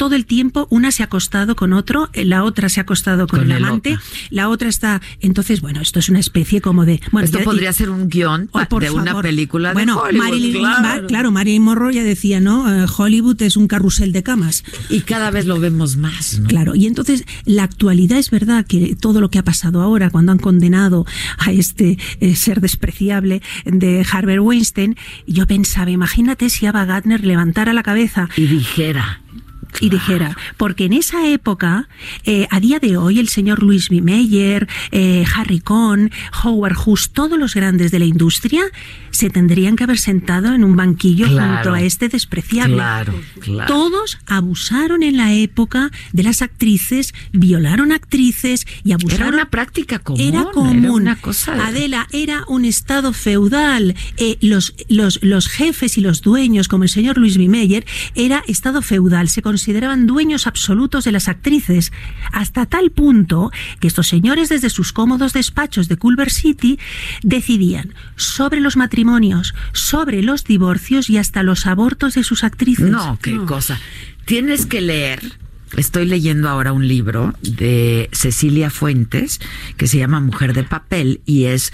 Todo el tiempo una se ha acostado con otro, eh, la otra se ha acostado con, Con el amante, la otra está... Entonces, bueno, esto es una especie como de... Bueno, Esto ya- podría ser un guion Oh, por de una película bueno, de Hollywood. Marilyn, claro. Ma- claro, Marilyn Monroe ya decía, ¿no? Eh, Hollywood es un carrusel de camas. Y cada vez lo vemos más, ¿no? Claro, y entonces la actualidad es verdad que todo lo que ha pasado ahora, cuando han condenado a este eh, ser despreciable de Harvey Weinstein, yo pensaba, imagínate si Ava Gardner levantara la cabeza Y dijera. Y dijera, porque en esa época, eh, a día de hoy, el señor Louis B. Mayer, eh, Harry Cohn, Howard Hughes, todos los grandes de la industria, se tendrían que haber sentado en un banquillo Claro. junto a este despreciable. Claro, claro. Todos abusaron en la época de las actrices, violaron actrices y abusaron. Era una práctica común. Era era común. una cosa. Adela, era un estado feudal. Eh, los, los, los jefes y los dueños, como el señor Luis B. Meyer, era estado feudal. Se consideraban dueños absolutos de las actrices. Hasta tal punto que estos señores, desde sus cómodos despachos de Culver City, decidían sobre los matrimonios, sobre los divorcios y hasta los abortos de sus actrices. No, qué cosa. Tienes que leer. Estoy leyendo ahora un libro de Cecilia Fuentes que se llama Mujer de Papel y es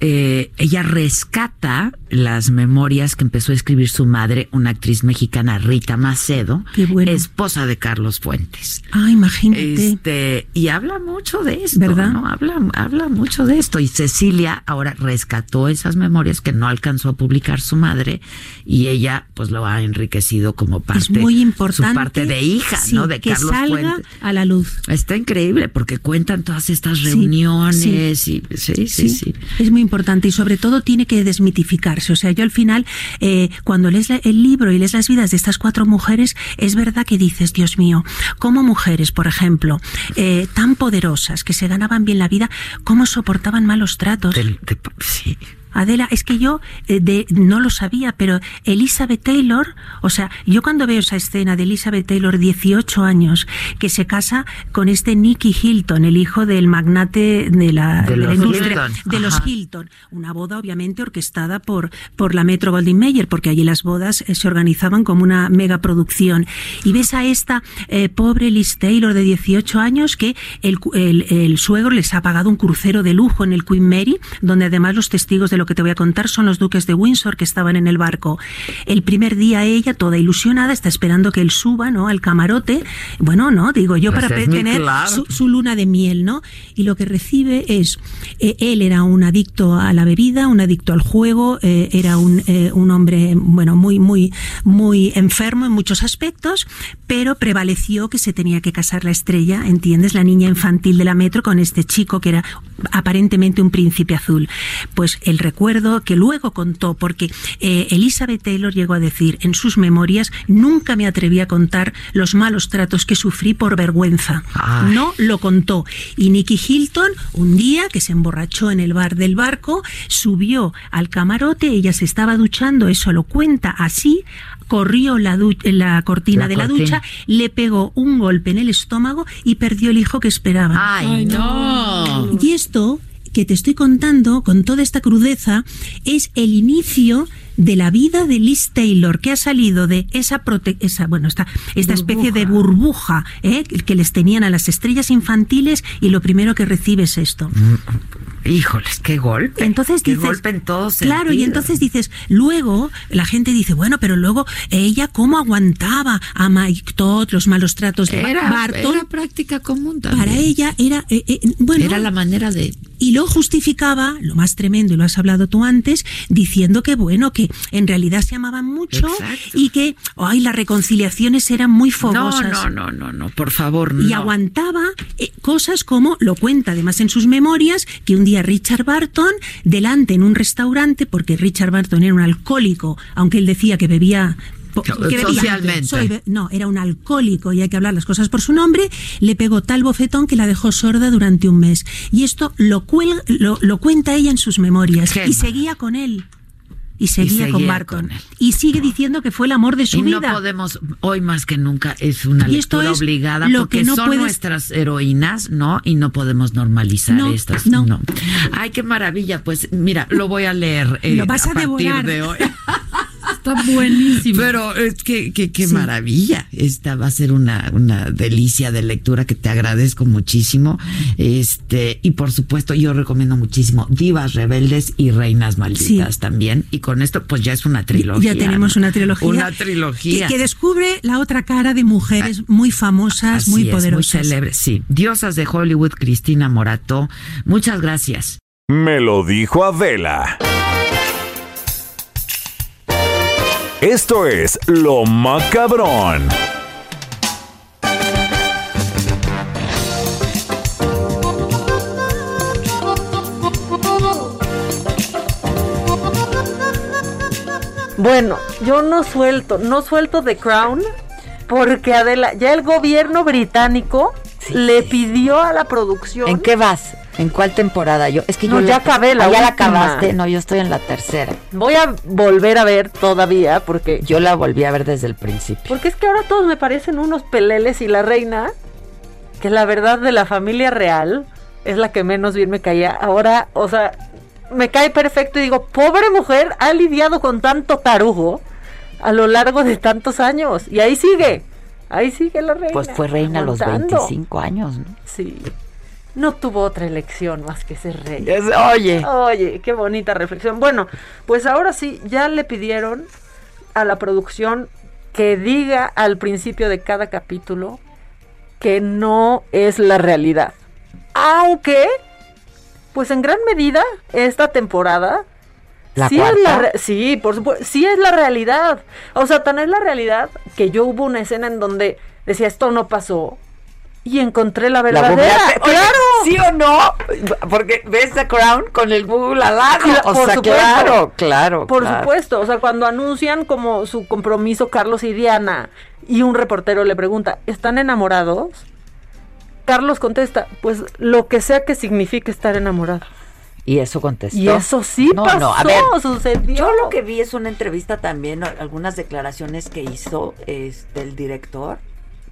eh, ella rescata las memorias que empezó a escribir su madre, una actriz mexicana, Rita Macedo, Qué bueno. esposa de Carlos Fuentes. Ah, imagínate. Este, y habla mucho de esto, ¿Verdad? ¿no? Habla, habla mucho de esto. Y Cecilia ahora rescató esas memorias que no alcanzó a publicar su madre y ella pues lo ha enriquecido como parte, es muy importante. su parte de hija, sí, ¿no? De que Carlos salga Fuentes. a la luz. Está increíble porque cuentan todas estas reuniones sí. y sí, sí, sí. Es muy importante y sobre todo tiene que O sea, yo al final, eh, cuando lees el libro y lees las vidas de estas cuatro mujeres, es verdad que dices, Dios mío, como mujeres, por ejemplo, eh, tan poderosas, que se ganaban bien la vida, cómo soportaban malos tratos. Sí. Adela, es que yo eh, de, no lo sabía, pero Elizabeth Taylor, o sea, yo cuando veo esa escena de Elizabeth Taylor, 18 años, que se casa con este Nicky Hilton, el hijo del magnate de la, De de la los industria, Hilton, de los. Hilton. Una boda obviamente orquestada por, por la Metro Goldwyn Mayer, porque allí las bodas eh, se organizaban como una megaproducción. Y ves a esta eh, pobre Liz Taylor de 18 años que el, el- el suegro les ha pagado un crucero de lujo en el Queen Mary, donde además los testigos de lo que te voy a contar son los duques de Windsor que estaban en el barco. El primer día ella, toda ilusionada, está esperando que él suba, ¿no? Al camarote. Bueno, no, digo yo, Pues para tener su, su luna de miel, ¿no? Y lo que recibe es, eh, él era un adicto a la bebida, un adicto al juego, eh, era un, eh, un hombre, bueno, muy, muy, muy enfermo en muchos aspectos, pero prevaleció que se tenía que casar la estrella, ¿entiendes? La niña infantil de la metro con este chico que era aparentemente un príncipe azul. Pues él recuerdo que luego contó, porque eh, Elizabeth Taylor llegó a decir en sus memorias, nunca me atreví a contar los malos tratos que sufrí por vergüenza. Ay. No lo contó. Y Nicky Hilton, un día que se emborrachó en el bar del barco, subió al camarote, ella se estaba duchando, eso lo cuenta así, corrió la, la cortina La de la cortina. ducha, le pegó un golpe en el estómago y perdió el hijo que esperaba. Ay, no. Y esto que te estoy contando con toda esta crudeza es el inicio de la vida de Liz Taylor, que ha salido de esa, prote- esa bueno, esta, esta especie de burbuja ¿eh? que les tenían a las estrellas infantiles y lo primero que recibe es esto. Híjoles, qué golpe. Entonces qué dices, golpe en todos claro, y entonces dices, luego la gente dice, bueno, pero luego ella cómo aguantaba a Mike Todd, los malos tratos de Era, Barton. era práctica común también. Para ella era, eh, eh, bueno, Era la manera de... y lo justificaba, lo más tremendo, y lo has hablado tú antes, diciendo que bueno, que en realidad se amaban mucho Exacto. y que, ay, las reconciliaciones eran muy No, fogosas. no, no, no, no, por favor, no. Y aguantaba eh, cosas como, lo cuenta además en sus memorias, que un día Richard Barton, delante en un restaurante, porque Richard Barton era un alcohólico, aunque él decía que bebía que bebía. Socialmente. Soy no, era un alcohólico y hay que hablar las cosas por su nombre. Le pegó tal bofetón que la dejó sorda durante un mes. Y esto lo, cuel- lo, lo cuenta ella en sus memorias. Y seguía con él. Y seguía, con él. Y sigue diciendo que fue el amor de su y no vida. podemos, hoy más que nunca, es una Y esto lectura es obligada lo porque que no son puedes- nuestras heroínas, ¿no? Y no podemos normalizar No, estas. no. Ay, qué maravilla. Pues mira, lo voy a leer eh, Lo vas a partir devorar. de hoy. Está buenísimo. Pero es que, que- qué Sí. maravilla. Esta va a ser una, una delicia de lectura que te agradezco muchísimo. Este, y por supuesto, yo recomiendo muchísimo Divas Rebeldes y Reinas Malditas Sí. también. Y con esto, pues ya es una trilogía. Ya tenemos ¿no? una trilogía. Una trilogía. Que, que descubre la otra cara de mujeres muy famosas, Así muy es, poderosas. Muy célebres, sí. Diosas de Hollywood, Cristina Morato. Muchas gracias. Me lo dijo Adela. Esto es Lo Macabrón. Bueno, yo no suelto, no suelto The Crown porque Adela, ya el gobierno británico le pidió a la producción ¿En qué vas? ¿En cuál temporada? Yo es que No, yo ya acabé la Ah, ¿Ya la acabaste? No, yo estoy en la tercera. Voy a volver a ver todavía porque Yo la volví a ver desde el principio. porque es que ahora todos me parecen unos peleles y la reina que la verdad de la familia real es la que menos bien me caía. Ahora, o sea, me cae perfecto y digo, pobre mujer, ha lidiado con tanto tarugo a lo largo de tantos años y ahí sigue. Ahí sigue la reina. Pues fue reina a los aguantando. 25 años, ¿no? Sí. No tuvo otra elección más que ser rey. Es- oye. Oye, qué bonita reflexión. Bueno, pues ahora sí, ya le pidieron a la producción que diga al principio de cada capítulo que no es la realidad. Aunque, pues en gran medida, esta temporada ¿La sí, es la sí, por supuesto, sí es la realidad. O sea, tan es la realidad que yo hubo una escena en donde decía esto no pasó y encontré la La verdadera. googleaste. Oye, ¡Claro! ¿Sí o no? Porque ves The Crown con el Google al lado. Cla- o por sea, supuesto. claro, claro. Por claro. supuesto, o sea, cuando anuncian como su compromiso Carlos y Diana y un reportero le pregunta, ¿están enamorados? Carlos contesta, pues lo que sea que signifique estar enamorado. Y eso contestó. Y eso sí No, pasó, no, a ver, sucedió. Yo lo que vi es una entrevista también, algunas declaraciones que hizo este, el director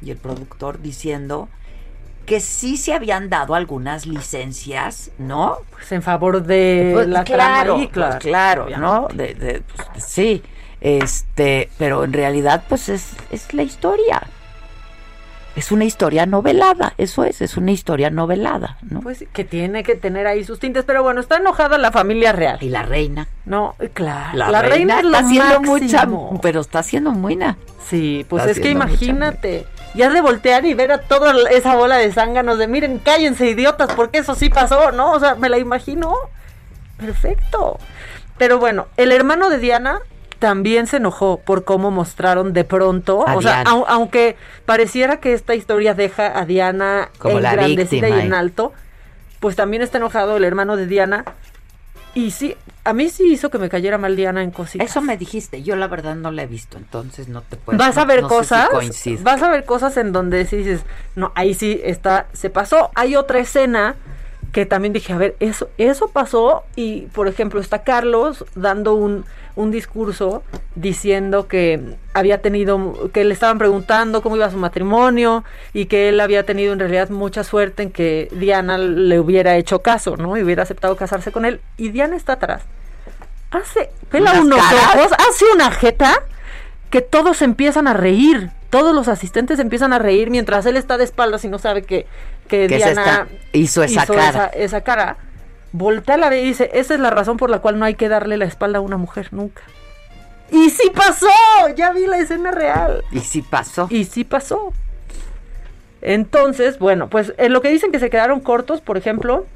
y el productor diciendo que sí se habían dado algunas licencias, ¿no? Pues en favor de Pues, la claro, trama pues, claro, ¿no? De, de- pues, sí, este, pero en realidad pues es, es la historia. Es una historia novelada, eso es, es una historia novelada, ¿no? Pues que tiene que tener ahí sus tintes, pero bueno, está enojada la familia real. Y la reina. No, claro. La, La, reina, está haciendo mucha, pero está haciendo buena. Sí, pues Está es que haciendo imagínate, ya de voltear y ver a toda esa bola de zánganos de miren, cállense idiotas, porque eso sí pasó, ¿no? O sea, me la imagino. Perfecto. Pero bueno, el hermano de Diana también se enojó por cómo mostraron de pronto, A o sea, au- aunque pareciera que esta historia deja a Diana Como la engrandecida y en alto, pues también está enojado el hermano de Diana Y sí, a mí sí hizo que me cayera mal Diana en cositas. Eso me dijiste, yo la verdad no la he visto, entonces no te puedo. vas a ver no si cosas, coincido. vas a ver cosas en donde sí dices, no, ahí sí está, se pasó. Hay otra escena que también dije, a ver, eso, eso pasó y, por ejemplo, está Carlos dando un, un discurso diciendo que había tenido, que le estaban preguntando cómo iba su matrimonio y que él había tenido en realidad mucha suerte en que Diana le hubiera hecho caso, ¿no? Y hubiera aceptado casarse con él. Y Diana está atrás. Hace, pela ¿Unas unos caras? ojos, hace una jeta que todos empiezan a reír. Todos los asistentes empiezan a reír mientras él está de espaldas y no sabe que, que Diana hizo esa cara. Esa, esa cara. Voltea a la ve y dice, esa es la razón por la cual no hay que darle la espalda a una mujer nunca. Y sí pasó, ya vi la escena real. Y sí pasó. Y sí pasó. Entonces, bueno, pues en lo que dicen que se quedaron cortos, por ejemplo,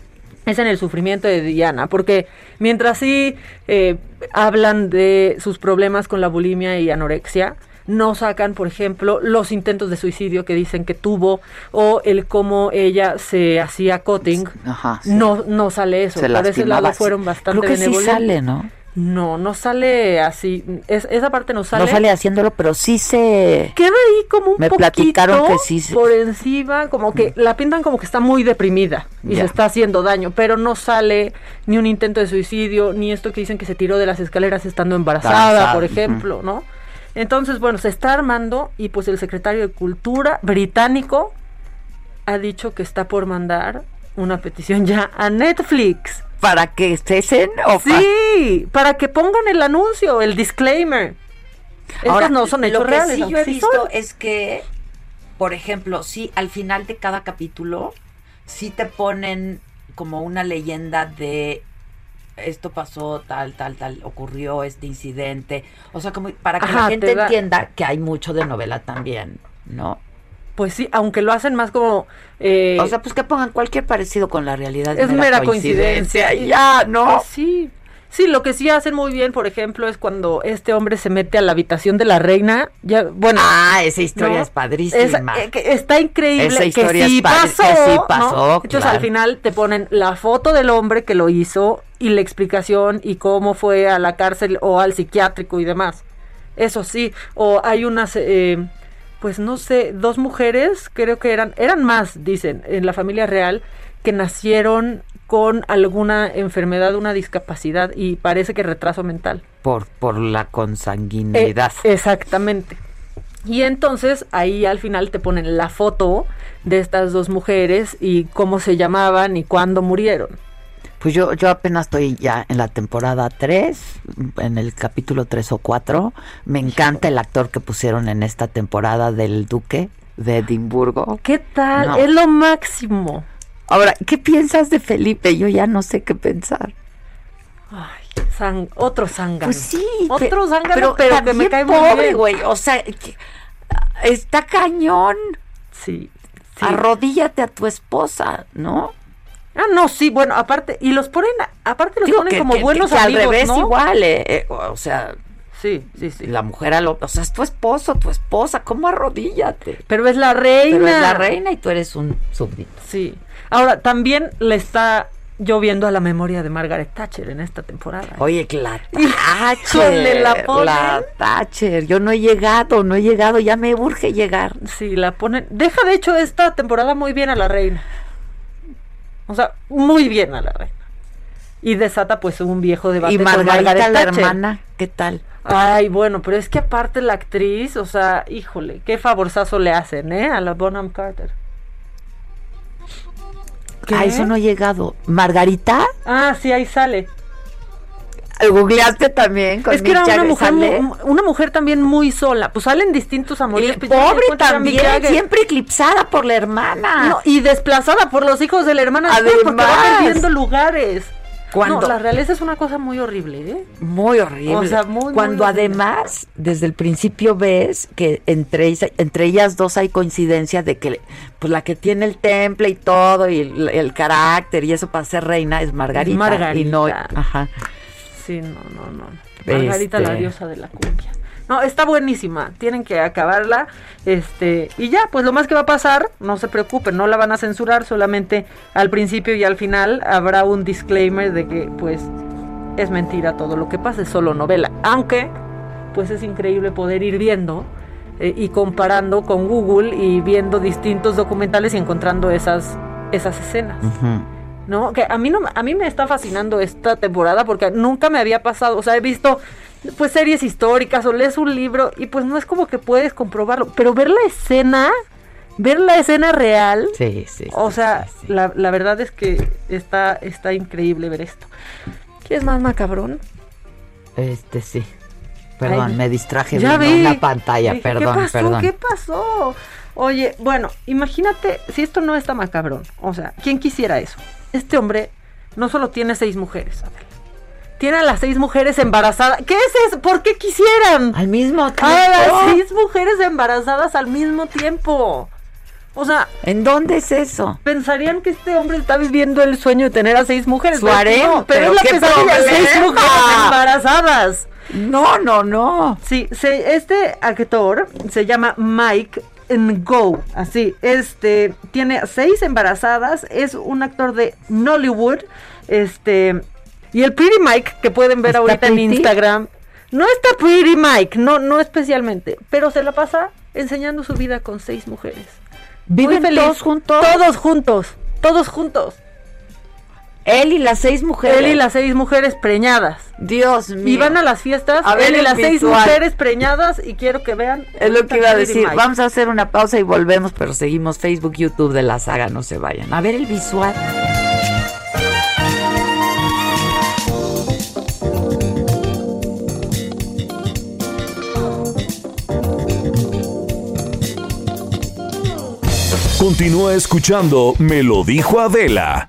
es en el sufrimiento de Diana, porque mientras sí eh, hablan de sus problemas con la bulimia y anorexia, no sacan, por ejemplo, los intentos de suicidio que dicen que tuvo o el cómo ella se hacía cutting. Ajá, sí. No, no sale eso. Se Por ese lado fueron bastante Creo que sí sale, ¿no? No, no sale así. Es- esa parte no sale. No sale haciéndolo, pero sí se... Queda ahí como un Me poquito platicaron que sí se- por encima, como que la pintan como que está muy deprimida y Ya. se está haciendo daño, pero no sale ni un intento de suicidio, ni esto que dicen que se tiró de las escaleras estando embarazada, Embarazada, por ejemplo, ¿no? Entonces, bueno, se está armando y pues el secretario de Cultura británico ha dicho que está por mandar una petición ya a Netflix. ¿Para que cesen o pa- Sí, para que pongan el anuncio, el disclaimer. Estos Ahora, no son hechos lo que reales. sí yo he sí visto son. es que, por ejemplo, sí, al final de cada capítulo, sí te ponen como una leyenda de esto pasó, tal, tal, tal, ocurrió este incidente. O sea, como para que la gente te da- entienda que hay mucho de novela también, ¿no? Pues sí, aunque lo hacen más como... eh, o sea, pues que pongan cualquier parecido con la realidad. es mera coincidencia. y Ya, ¿no? Pues sí. Sí, lo que sí hacen muy bien, por ejemplo, es cuando este hombre se mete a la habitación de la reina. Ya, bueno. Ah, esa historia ¿no? es padrísima. Esa- eh, que está increíble. Esa que historia sí es pasó. que sí ¿no? Entonces claro. al final te ponen la foto del hombre que lo hizo y la explicación y cómo fue a la cárcel o al psiquiátrico y demás. Eso sí. O hay unas, eh, pues no sé, dos mujeres, creo que eran, eran más, dicen, en la familia real, que nacieron con alguna enfermedad, una discapacidad y parece que retraso mental. Por, por la consanguinidad. Eh, exactamente. Y entonces ahí al final te ponen la foto de estas dos mujeres y cómo se llamaban y cuándo murieron. Pues yo, yo apenas estoy ya en la temporada 3, en el capítulo 3 o 4. Me encanta el actor que pusieron en esta temporada del Duque de Edimburgo. ¿Qué tal? No. Es lo máximo. Ahora, ¿qué piensas de Felipe? Yo ya no sé qué pensar. Ay, sang- otro zángano. Pues sí, Otro zángano, pero, que me cae muy pobre, bien. güey. O sea, que- está cañón. Sí, sí. Arrodíllate a tu esposa, ¿no? Ah, no, sí, bueno, aparte, y los ponen, aparte los Digo ponen que- como que- buenos que al amigos, revés ¿no? igual, eh, eh, o sea, Sí, sí, sí. la mujer al o sea, es tu esposo, tu esposa, ¿cómo arrodíllate? Pero es la reina. Pero es la reina y tú eres un súbdito. Sí. Ahora, también le está lloviendo a la memoria de Margaret Thatcher en esta temporada. Oye, que la Thatcher, la ponen. la Thatcher, yo no he llegado, no he llegado, ya me urge llegar. Sí, la ponen. Deja de hecho esta temporada muy bien a la reina. O sea, muy bien a la reina. Y desata pues un viejo debate Y con Margarita, Margaret la hermana, ¿qué tal? Ay, bueno, pero es que aparte la actriz, o sea, híjole, qué favorzazo le hacen, ¿eh? A la Bonham Carter. ¿Qué? A eso no he llegado. ¿Margarita? Ah, sí, ahí sale. ¿Googleaste también? Con Es que era una mujer, mu- una mujer también muy sola. Pues salen distintos amoríos. Y pues, pobre también, siempre eclipsada por la hermana. No, y desplazada por los hijos de la hermana después, porque va Además. perdiendo lugares. Cuando- No, la realeza es una cosa muy horrible, ¿eh? Muy horrible. O sea, muy, muy Cuando horrible. además, desde el principio ves que entre, entre ellas dos hay coincidencia de que pues la que tiene el temple y todo, y el, el carácter y eso para ser reina es Margarita. Margarita. Y no, ajá. Sí, no, no, no. Margarita, la Este- diosa de la cumbia. No, está buenísima. Tienen que acabarla. Este, y ya, pues lo más que va a pasar, no se preocupen, no la van a censurar, solamente al principio y al final habrá un disclaimer de que, pues, es mentira todo lo que pasa, es solo novela. Aunque, pues es increíble poder ir viendo eh, y comparando con Google y viendo distintos documentales y encontrando esas, esas escenas. ¿No? Que a mí no a mí me está fascinando esta temporada porque nunca me había pasado, o sea, he visto pues series históricas o lees un libro y pues no es como que puedes comprobarlo, pero ver la escena, ver la escena real, Sí, sí. o sea, La, la verdad es que está está increíble ver esto. ¿Quieres más macabrón? Este sí. Perdón, Ay, me distraje Ya vi. una pantalla, Dije, perdón, ¿Qué pasó? perdón. ¿Qué pasó? Oye, bueno, imagínate si esto no está macabrón. O sea, ¿quién quisiera eso? Este hombre no solo tiene seis mujeres, Adela. Tiene a las seis mujeres embarazadas. ¿Qué es eso? ¿Por qué quisieran? Al mismo A tiempo. las seis mujeres embarazadas al mismo tiempo. O sea, ¿En dónde es eso? pensarían que este hombre está viviendo el sueño de tener a seis mujeres. Su harem, no, pero, pero es la pesadilla, seis mujeres embarazadas. No, no, no. Sí, se- este actor se llama Mike Ngo, así, este, tiene seis embarazadas, es un actor de Nollywood, este, y el Pretty Mike que pueden ver ¿Está ahorita en? Instagram, no está Pretty Mike, no, no especialmente, pero se la pasa enseñando su vida con seis mujeres. ¿Viven todos juntos? Todos juntos, todos juntos. Él y las seis mujeres. Él y las seis mujeres preñadas. Dios mío. Y van a las fiestas, A ver él y las seis mujeres preñadas y quiero que vean. Es lo que iba a decir. Mike. Vamos a hacer una pausa y volvemos, pero seguimos Facebook, YouTube de la saga, no se vayan. A ver el visual. Continúa escuchando Me lo dijo Adela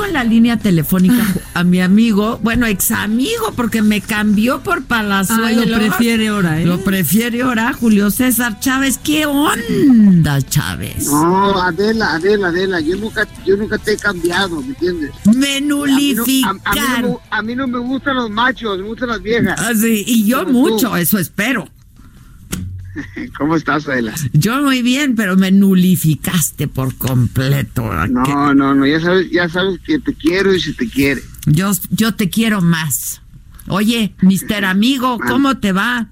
Tengo en la línea telefónica a mi amigo, bueno, ex amigo, porque me cambió por Palazuelos. Ah, lo prefiere ahora, ¿eh? Lo prefiere ahora Julio César Chávez. ¿Qué onda, Chávez? No, Adela, Adela, Adela, yo nunca, yo nunca te he cambiado, ¿me entiendes? Me nulificar. A, a mí no, me- a mí no me gustan los machos, me gustan las viejas. Ah, sí, y yo Como mucho, tú. eso espero. ¿Cómo estás, Adela? Yo muy bien, pero me nulificaste por completo. No, no, no, ya sabes, ya sabes que te quiero y si te quiere. Yo, yo te quiero más. Oye, mister amigo, ¿cómo te va?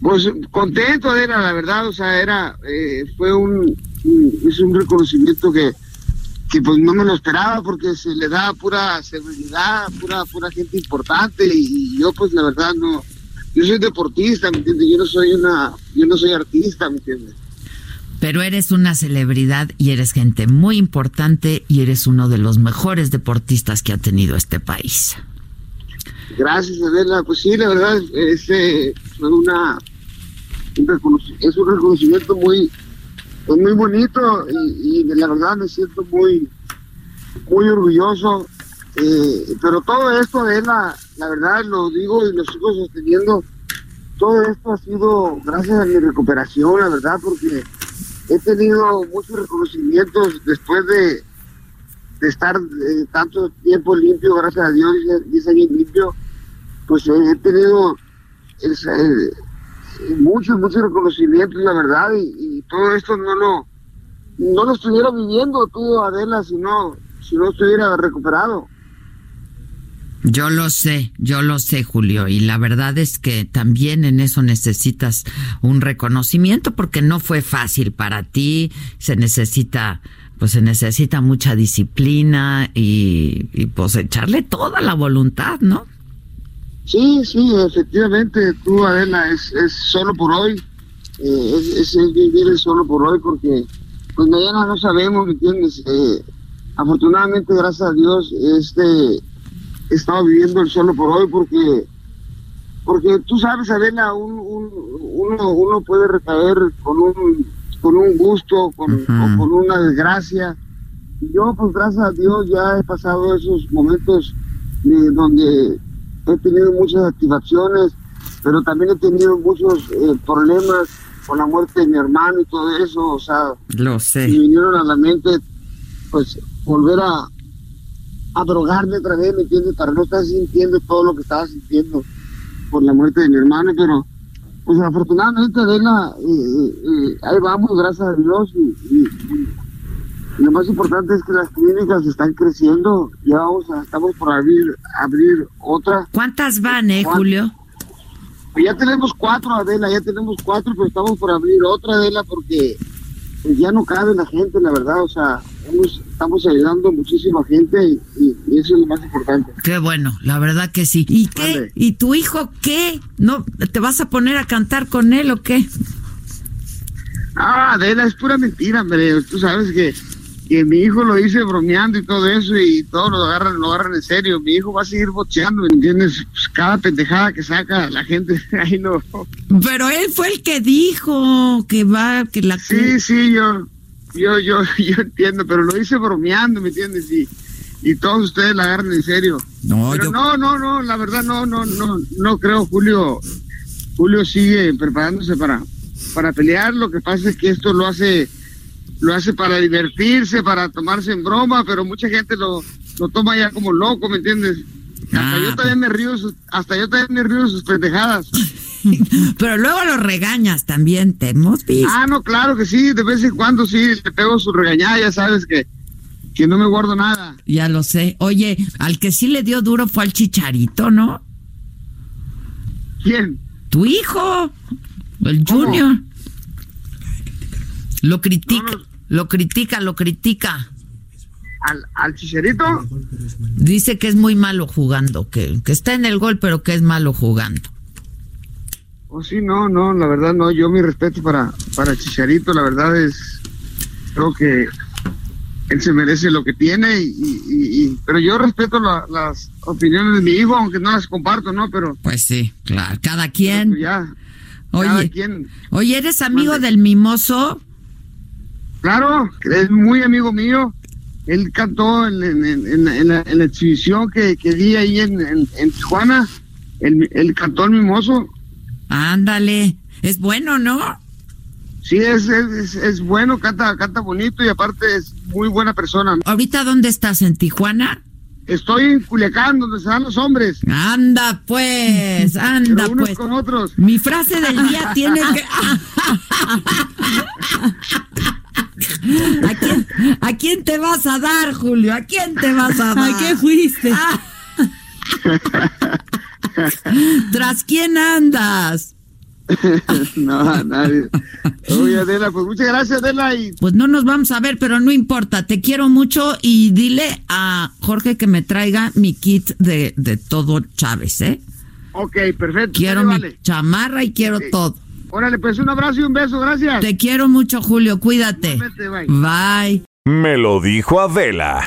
Pues contento, Adela, la verdad, o sea, era, eh, fue un, un- es un reconocimiento que, que pues no me lo esperaba porque se le da pura celebridad, pura, pura gente importante y, y yo pues la verdad no, yo soy deportista, ¿me entiendes? Yo no soy una, yo no soy artista, ¿me entiendes? Pero eres una celebridad y eres gente muy importante y eres uno de los mejores deportistas que ha tenido este país. Gracias, Adela. Pues sí, la verdad, ese fue una, es un reconocimiento muy, pues muy bonito y, y la verdad me siento muy, muy orgulloso. Eh, pero todo esto, Adela, la verdad lo digo y lo sigo sosteniendo, todo esto ha sido gracias a mi recuperación, la verdad, porque he tenido muchos reconocimientos después de, de estar eh, tanto tiempo limpio, gracias a Dios, 10 años limpio, pues he tenido es, muchos, muchos reconocimientos, la verdad, y, todo esto no lo, no lo estuviera viviendo tú, Adela, si no, si no estuviera recuperado. Yo lo sé, yo lo sé, Julio, y la verdad es que también en eso necesitas un reconocimiento porque no fue fácil para ti, se necesita pues se necesita mucha disciplina y, pues echarle toda la voluntad, ¿no? Sí, sí, efectivamente, tú, Adela, es, es solo por hoy, eh, es, vivir solo por hoy porque pues mañana no sabemos, ¿me entiendes? Eh, afortunadamente, gracias a Dios, este, he estado viviendo el solo por hoy porque porque tú sabes, Adela, un, un- uno, uno puede recaer con un, con un gusto, con, o con una desgracia. Y yo, pues gracias a Dios, ya he pasado esos momentos de donde he tenido muchas activaciones, pero también he tenido muchos eh, problemas por la muerte de mi hermano y todo eso, o sea, Lo sé. y vinieron a la mente, pues, volver a, a drogarme otra vez, ¿me entiendes? Para no estar sintiendo todo lo que estaba sintiendo por la muerte de mi hermano, pero, pues, afortunadamente, Adela, eh, eh, eh, ahí vamos, gracias a Dios, y, y- y- y lo más importante es que las clínicas están creciendo, ya vamos a, estamos por abrir, abrir otra. ¿Cuántas van, eh, ¿Cuántas? Julio? Pues ya tenemos cuatro, Adela, ya tenemos cuatro, pero estamos por abrir otra, Adela, porque pues, ya no cabe la gente, la verdad, o sea, hemos- estamos ayudando a muchísima gente y, eso es lo más importante. Qué bueno, la verdad que sí. ¿Y qué? ¿Y tu hijo qué? ¿No te vas a poner a cantar con él o qué? Ah, Adela, es pura mentira, hombre, tú sabes que, que mi hijo lo hice bromeando y todo eso y todo lo agarran, lo agarran en serio, mi hijo va a seguir bocheando, ¿me entiendes? Pues, cada pendejada que saca la gente, ahí no... Pero él fue el que dijo que va, que la... Sí, sí, yo, yo, yo, yo entiendo, pero lo hice bromeando, ¿me entiendes? Y, y todos ustedes la agarran en serio. No, pero yo- no, no, no, la verdad no, no, no, no creo, Julio. Julio sigue preparándose para, para pelear. Lo que pasa es que esto lo hace, lo hace para divertirse, para tomarse en broma, pero mucha gente lo, lo toma ya como loco, ¿me entiendes? Hasta Ah, yo también me río, hasta yo también me río de sus pendejadas. Pero luego lo regañas también, te hemos visto. Ah, no, claro que sí, de vez en cuando sí, le pego su regañada, ya sabes que, que no me guardo nada. Ya lo sé. Oye, al que sí le dio duro fue al chicharito, ¿no? ¿Quién? Tu hijo, el Junior. Lo critica, lo critica, lo critica. ¿Al, al chicharito? Dice que es muy malo jugando, que, que está en el gol, pero que es malo jugando. Oh, sí, no, no, la verdad no, yo mi respeto para, para Chicharito, la verdad es, creo que él se merece lo que tiene, y, y- y- pero yo respeto la- las opiniones de mi hijo, aunque no las comparto, ¿no? Pero Pues sí, claro, cada quien. ya, Oye, cada quien. oye, ¿eres amigo del mimoso? Claro, es muy amigo mío. Él cantó en, en- en- en la, exhibición que, que di ahí en, en- en Tijuana. Él, él cantó el mimoso. Ándale, es bueno, ¿no? Sí, es, es, es bueno, canta, canta bonito y aparte es muy buena persona. ¿Ahorita dónde estás? ¿En Tijuana? Estoy en Culiacán, donde se dan los hombres. Anda pues, anda Pero unos pues. con otros. Mi frase del día tiene que... ¿A quién, ¿A quién te vas a dar, Julio? ¿A quién te vas a dar? ¿A qué fuiste? ¿Tras quién andas? no, nadie. Oye, Adela, pues muchas gracias, Adela. Y Pues no nos vamos a ver, pero no importa. Te quiero mucho y dile a Jorge que me traiga mi kit de, de todo Chávez, ¿eh? ok, perfecto. Quiero mi vale. chamarra y quiero todo. Órale, pues un abrazo y un beso, gracias. Te quiero mucho, Julio. Cuídate. Bye. Me lo dijo Adela.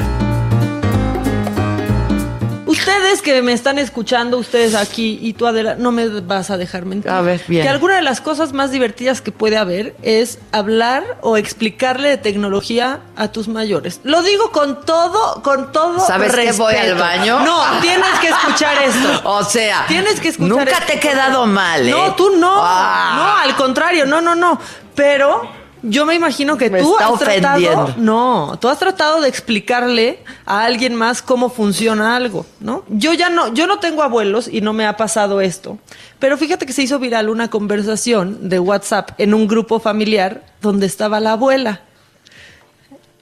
Ustedes que me están escuchando, ustedes aquí y tú Adela, no me vas a dejar mentir. A ver, bien. Que alguna de las cosas más divertidas que puede haber es hablar o explicarle de tecnología a tus mayores. Lo digo con todo, con todo ¿Sabes que voy al respeto. baño? No, tienes que escuchar esto. O sea, Tienes que escuchar nunca esto. te he quedado mal, ¿eh? No, tú no. Ah. No, al contrario, no, no, no. Pero yo me imagino que Me tú está has ofendiendo. tratado. No, tú has tratado de explicarle a alguien más cómo funciona algo, ¿no? Yo ya no, yo no tengo abuelos y no me ha pasado esto. Pero fíjate que se hizo viral una conversación de WhatsApp en un grupo familiar donde estaba la abuela.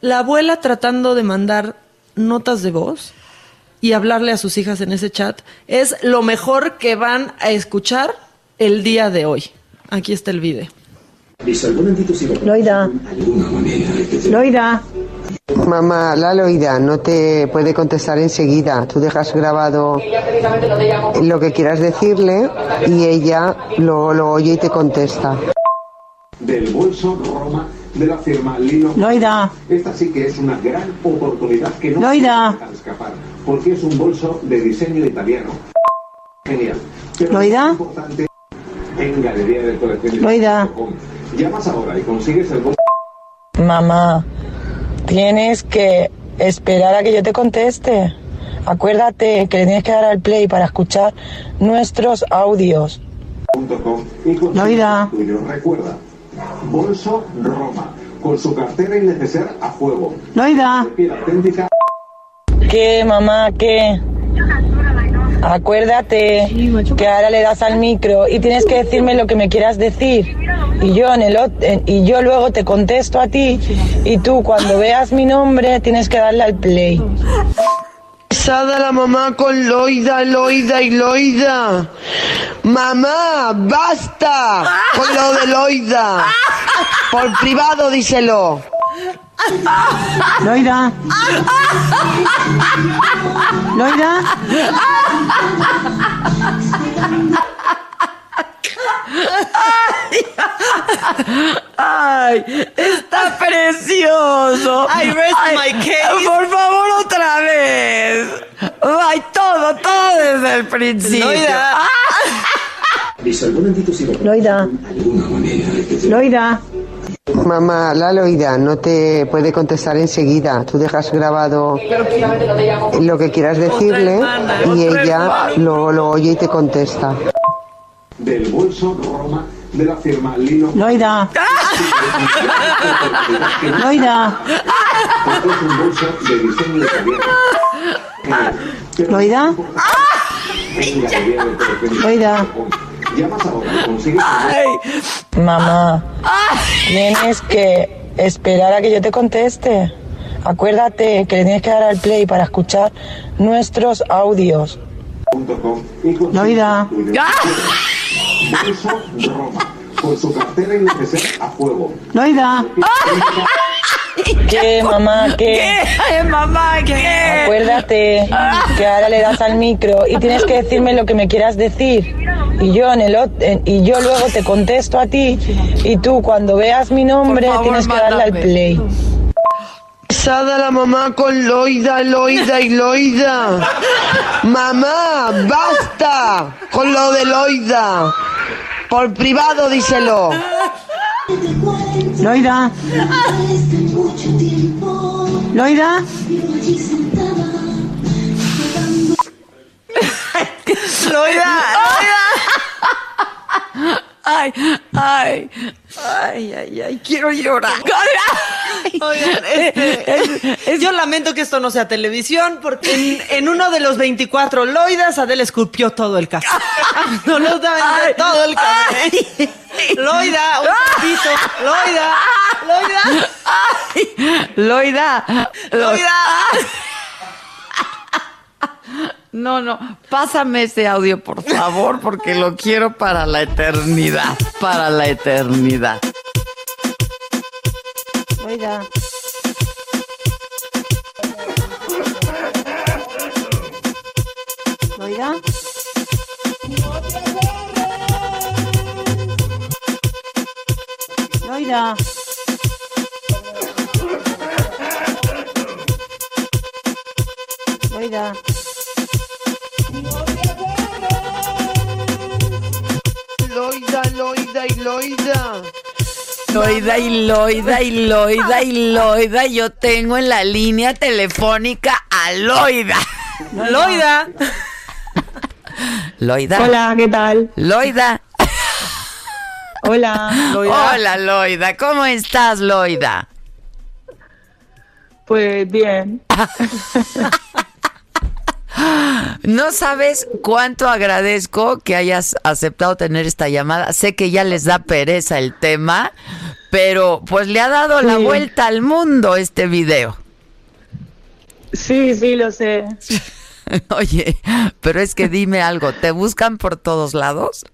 La abuela tratando de mandar notas de voz y hablarle a sus hijas en ese chat es lo mejor que van a escuchar el día de hoy. Aquí está el video. Loida. Loida. Mamá, la Loida no te puede contestar enseguida. Tú dejas grabado lo que quieras decirle y ella lo, lo oye y te contesta. del bolso Roma de la firma Lino. Loida. Esta sí que es una gran oportunidad que no Loida. se escapar, porque es un bolso de diseño italiano. Genial. Pero Loida. es importante en galería de colecciones. Loida. Llamas ahora y consigues el bolso. Mamá, tienes que esperar a que yo te conteste. Acuérdate que le tienes que dar al play para escuchar nuestros audios. Loida. Recuerda, Bolso Roma, con su cartera y neceser a fuego. Loida. ¿Qué, mamá? ¿Qué? Acuérdate que ahora le das al micro y tienes que decirme lo que me quieras decir. Y yo, en el, y yo luego te contesto a ti. Y tú, cuando veas mi nombre, tienes que darle al play. Pesada la mamá con Loida, Loida y Loida. Mamá, basta con lo de Loida. Por privado díselo. Loida. Loida. Ay, está precioso. I rest my case. Por favor, otra vez. Ay, todo, todo desde el principio. Loida. Loida. Loida. Mamá, la Loida no te puede contestar enseguida. Tú dejas grabado lo que quieras decirle y ella lo, lo oye y te contesta. Del bolso Roma de la firma Lino. Loida. Loida. Loida. Venga, que viene, pero que- Loida. Llamas ahora, consigues Mamá, tienes que esperar a que yo te conteste. Acuérdate que le tienes que dar al play para escuchar nuestros audios. Loida. Bolso Roma, con su cartera y neceser a fuego. Loida. ¿Qué, mamá? ¿Qué? ¿Qué, mamá? ¿Qué? Acuérdate que ahora le das al micro y tienes que decirme lo que me quieras decir. Y yo en el en- y yo luego te contesto a ti. Y tú cuando veas mi nombre favor, tienes que darle al play. Pesada la mamá con Loida, Loida y Loida. Mamá, basta con lo de Loida. Por privado díselo. Loida. Loida. Loida, Ay, ay, ay, ay, ay, quiero llorar. Oigan, este, yo lamento que esto no sea televisión, porque en, en uno de los 24 Loidas, Adele esculpió todo el caso. Absolutamente todo el caso. Loida, un poquito. Loida, Loida. Loida, Loida. No, no, pásame ese audio, por favor, porque lo quiero para la eternidad, para la eternidad. Loida, Loida y Loida. Loida y Loida y Loida y Loida, yo tengo en la línea telefónica a Loida. Loida. Loida. Hola, ¿qué tal? Loida. Hola. Hola, Loida. ¿Cómo estás, Loida? Pues bien. No sabes cuánto agradezco que hayas aceptado tener esta llamada. Sé que ya les da pereza el tema, pero pues le ha dado la vuelta al mundo este video. Sí, sí, lo sé. Oye, pero es que dime algo, ¿te buscan por todos lados?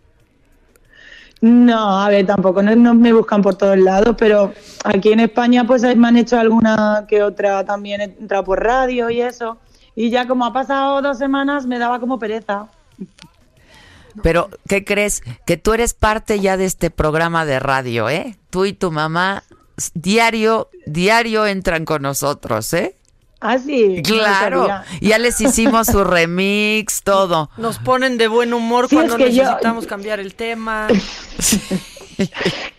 No, a ver, tampoco no, no me buscan por todos lados, pero aquí en España pues me han hecho alguna que otra también he entrado por radio y eso. Y ya como ha pasado dos semanas me daba como pereza. Pero, ¿qué crees? Que tú eres parte ya de este programa de radio, ¿eh? Tú y tu mamá diario, diario entran con nosotros, ¿eh? Ah, sí. Claro, ya les hicimos su remix, todo. Nos ponen de buen humor Sí, cuando es que yo- necesitamos cambiar el tema.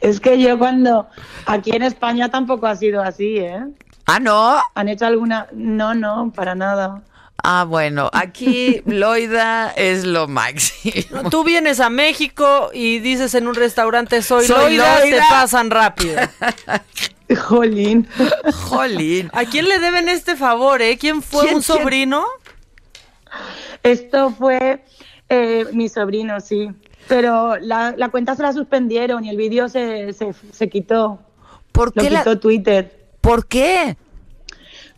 Es que yo cuando aquí en España tampoco ha sido así, ¿eh? Ah, no. Han hecho alguna, no, no, para nada. Ah, bueno, aquí Loida es lo máximo. Tú vienes a México y dices en un restaurante soy, Soy Loida, Loida. te pasan rápido. Jolín. Jolín. ¿A quién le deben este favor, eh? ¿Quién fue ¿Quién- un quién? sobrino? Esto fue eh, mi sobrino, sí. Pero la, la cuenta se la suspendieron y el vídeo se, se, se quitó. ¿Por Lo qué la- quitó Twitter. ¿Por qué?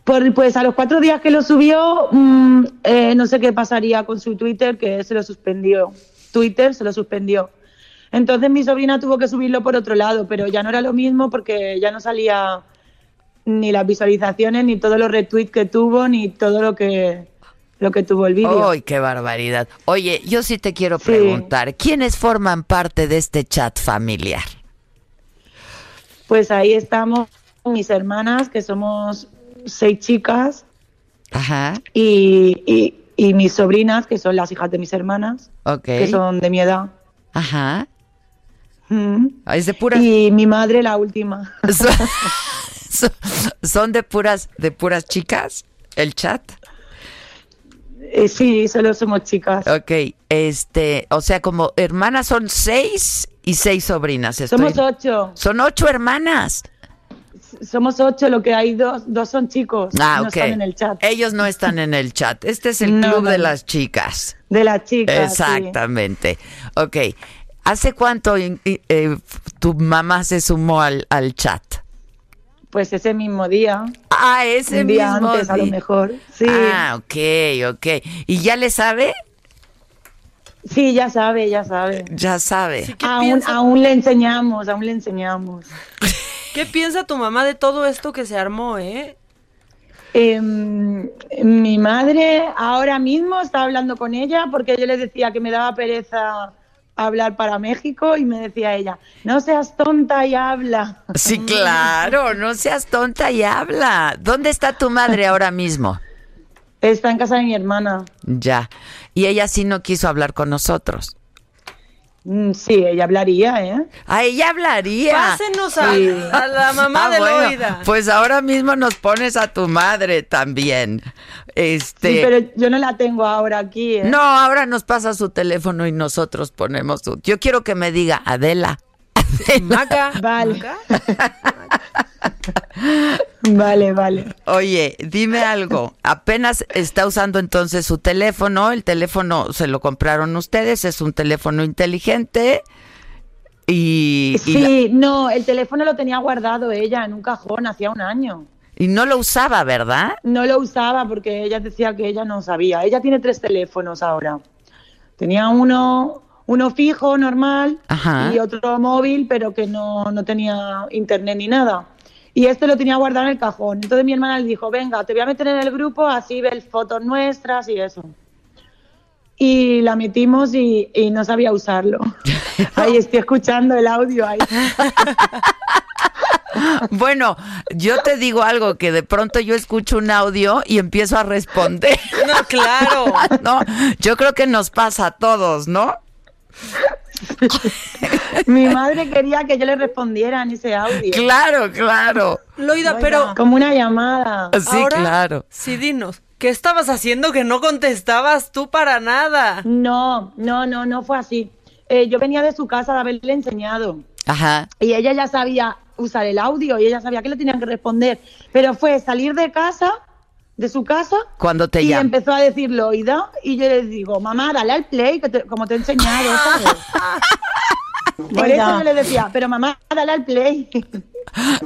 Por, pues a los cuatro días que lo subió, mm, eh, no sé qué pasaría con su Twitter, que se lo suspendió. Twitter se lo suspendió. Entonces mi sobrina tuvo que subirlo por otro lado, pero ya no era lo mismo porque ya no salía ni las visualizaciones, ni todos los retweets que tuvo, ni todo lo que, lo que tuvo el vídeo. ¡Ay, qué barbaridad! Oye, yo sí te quiero preguntar, ¿quiénes forman parte de este chat familiar? Pues ahí estamos mis hermanas, que somos seis chicas, Ajá, y, y- y mis sobrinas, que son las hijas de mis hermanas, ok. que son de mi edad. Ajá. Mm. Es de puras... Y mi madre la última. Son, son de puras, de puras chicas, el chat. Eh, sí, solo somos chicas. Ok, este, o sea, como hermanas son seis y seis sobrinas. estoy- Somos ocho. Son ocho hermanas. Somos ocho, lo que hay dos, dos son chicos. Ah, no ok. están en el chat. Ellos no están en el chat. Este es el No, club no, de las chicas. De las chicas. sí. Exactamente. Ok. ¿Hace cuánto eh, tu mamá se sumó al, al chat? Pues ese mismo día. Ah, ese Un día mismo antes, a lo día. mejor. Sí. Ah, ok, ok. ¿Y ya le sabe? Sí, ya sabe, ya sabe. Ya sabe. Aún, aún le enseñamos, aún le enseñamos. ¿Qué piensa tu mamá de todo esto que se armó, eh? Em, mi madre ahora mismo está hablando con ella porque yo le decía que me daba pereza hablar para México y me decía ella, no seas tonta y habla. Sí, claro, no seas tonta y habla. ¿Dónde está tu madre ahora mismo? Está en casa de mi hermana. Ya. Y ella sí no quiso hablar con nosotros. Mm, Sí, ella hablaría, ¿eh? A ella hablaría. Pásenos a, Sí. a la mamá Ah, de bueno, Loida. Pues ahora mismo nos pones a tu madre también. Este. Sí, pero yo no la tengo ahora aquí, ¿eh? No, ahora nos pasa su teléfono y nosotros ponemos su. Yo quiero que me diga Adela. Maca. Vale. Vale, vale. Oye, dime algo. Apenas está usando entonces su teléfono. El teléfono se lo compraron ustedes. Es un teléfono inteligente. Y, y, la- Sí, no, el teléfono lo tenía guardado ella en un cajón hacía un año. y no lo usaba, ¿verdad? No lo usaba porque ella decía que ella no sabía. Ella tiene tres teléfonos ahora. Tenía uno, uno fijo, normal, Ajá. y otro móvil, pero que no, no tenía internet ni nada. Y este lo tenía guardado en el cajón. Entonces mi hermana le dijo, venga, te voy a meter en el grupo, así ves fotos nuestras y eso. Y la metimos y, y no sabía usarlo. Ahí estoy escuchando el audio ahí. Bueno, yo te digo algo que de pronto yo escucho un audio y empiezo a responder. No, claro. no, yo creo que nos pasa a todos, ¿no? Mi madre quería que yo le respondiera en ese audio. Claro, claro. Loida, pero Como una llamada. Sí, ahora, claro. sí, dinos. ¿Qué estabas haciendo que no contestabas tú para nada? No, no, no, no fue así. Eh, yo venía de su casa de haberle enseñado Ajá. y ella ya sabía usar el audio y ella sabía que le tenían que responder. Pero fue salir de casa, de su casa, Cuando te y empezó a decirlo, oída, y yo le digo, mamá, dale al play, que te- como te he enseñado, ¿sabes? Por eso yo le decía, pero mamá, dale al play.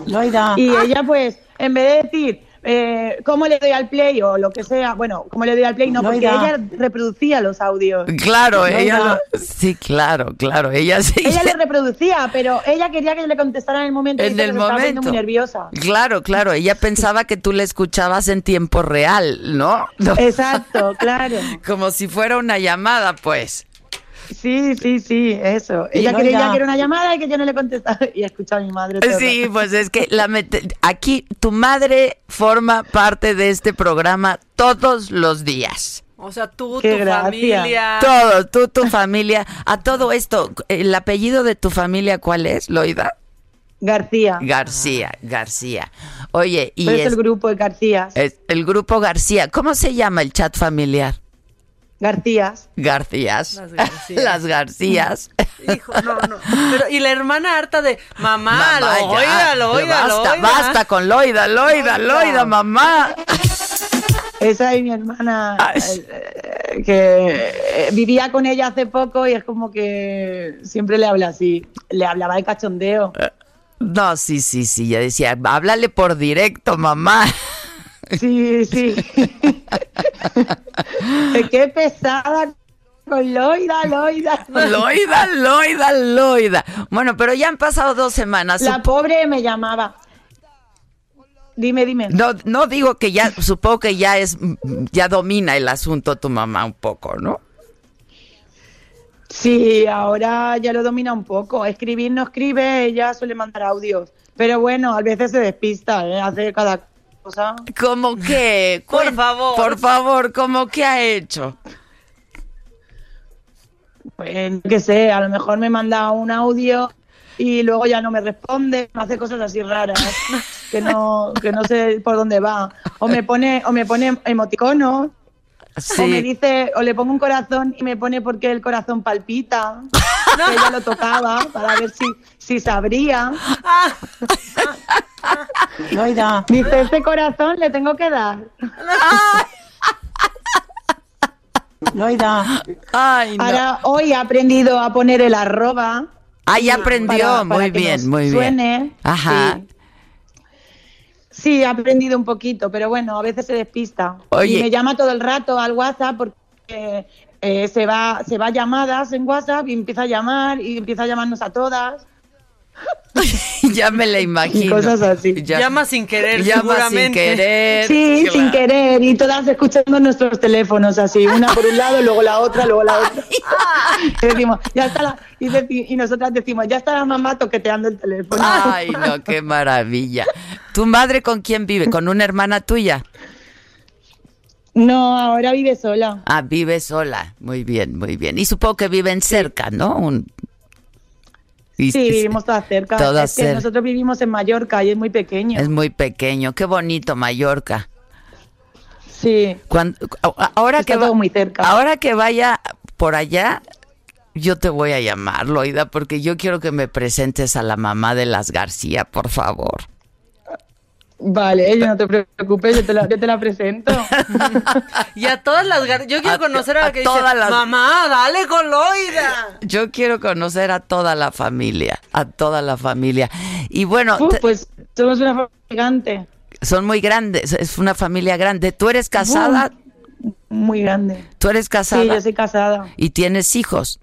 Loida. Y ella, pues, en vez de decir, eh, ¿cómo le doy al play? o lo que sea, bueno, ¿cómo le doy al play? No, porque ella reproducía los audios. Claro, ella lo- sí, claro, claro, ella sí. Ella le reproducía, pero ella quería que yo le contestara en el momento. y En dice el momento. muy nerviosa. Claro, claro, ella pensaba que tú la escuchabas en tiempo real, ¿no? No, Exacto, claro. Como si fuera una llamada, pues. Sí, sí, sí, eso. Ella Loida. creía que era una llamada y que yo no le contestaba. Y escuchaba a mi madre. todo Sí, rato. pues es que la aquí tu madre forma parte de este programa todos los días. O sea, tú, Qué tu gracia. familia. Todo, tú, tu familia, a todo esto, el apellido de tu familia, ¿cuál es, Loida? García. García, García. Oye, y Pero es es- el grupo de Garcías. es el grupo García. ¿Cómo se llama el chat familiar? Garcías. Garcías. Las Garcías. Las Garcías. Hijo, no, no. Pero, y la hermana harta de mamá, Mamá, lo ya. oiga, lo oiga, lo basta, con Loida, Loida, Loida, mamá. Esa es mi hermana eh, que eh, vivía con ella hace poco y es como que siempre le habla así. Le hablaba de cachondeo. No, sí, sí, sí. Ya decía, háblale por directo, mamá. Sí, sí. Qué pesada con Loida, Loida. Loida, Loida, Loida. Bueno, pero ya han pasado dos semanas. La pobre me llamaba. Dime, dime. No, no digo que ya, supongo que ya es, ya domina el asunto tu mamá un poco, ¿no? Sí, ahora ya lo domina un poco. Escribir no escribe, ella suele mandar audios. Pero bueno, a veces se despista, ¿eh? hace cada cosa. ¿Cómo que? Por favor. Por favor, ¿cómo que ha hecho? Pues que sé, a lo mejor me manda un audio y luego ya no me responde, me hace cosas así raras que no que no sé por dónde va. O me pone o me pone emoticonos. O me dice, o le pongo un corazón y me pone porque el corazón palpita. Que ella lo tocaba para ver si, si sabría. Loida. Dice, este corazón le tengo que dar. Loida. Ay, no. Ahora, hoy he aprendido a poner el arroba. Ah, ya Sí, aprendió. para- para muy que bien, nos muy suene. bien. Ajá. Sí. Sí, he aprendido un poquito, pero bueno, a veces se despista. Oye. Y me llama todo el rato al WhatsApp porque eh, se va se va a llamadas en WhatsApp y empieza a llamar y empieza a llamarnos a todas. ya me la imagino. Y cosas así. Ya- Llama sin querer, Llama seguramente. sin querer. Sí, claro. sin querer, y todas escuchando nuestros teléfonos así, una por un lado, luego la otra, luego la otra. Y decimos, ya está la, y, deci- y nosotras decimos, ya está la mamá toqueteando el teléfono. Ay, no, qué maravilla. ¿Tu madre con quién vive? ¿Con una hermana tuya? No, ahora vive sola. Ah, vive sola. Muy bien, muy bien. Y supongo que viven cerca, ¿no? Un... y- Sí, vivimos todas cerca. Todas es que cerca. nosotros vivimos en Mallorca y es muy pequeño. Es muy pequeño. Qué bonito Mallorca. Sí. Cuando, ahora Está que va- todo muy cerca. Ahora que vaya por allá, yo te voy a llamar, Loida, porque yo quiero que me presentes a la mamá de las García, por favor. Vale, ella no te preocupes, yo te la, yo te la presento. Y a todas las gar- Yo quiero A- conocer a a la que dice, todas las- mamá, dale con Loida. Yo quiero conocer a toda la familia, a toda la familia. Y bueno, Uh, te- pues somos una familia gigante. son muy grandes, es una familia grande. ¿Tú eres casada? Muy grande. ¿Tú eres casada? Sí, yo soy casada. ¿Y tienes hijos?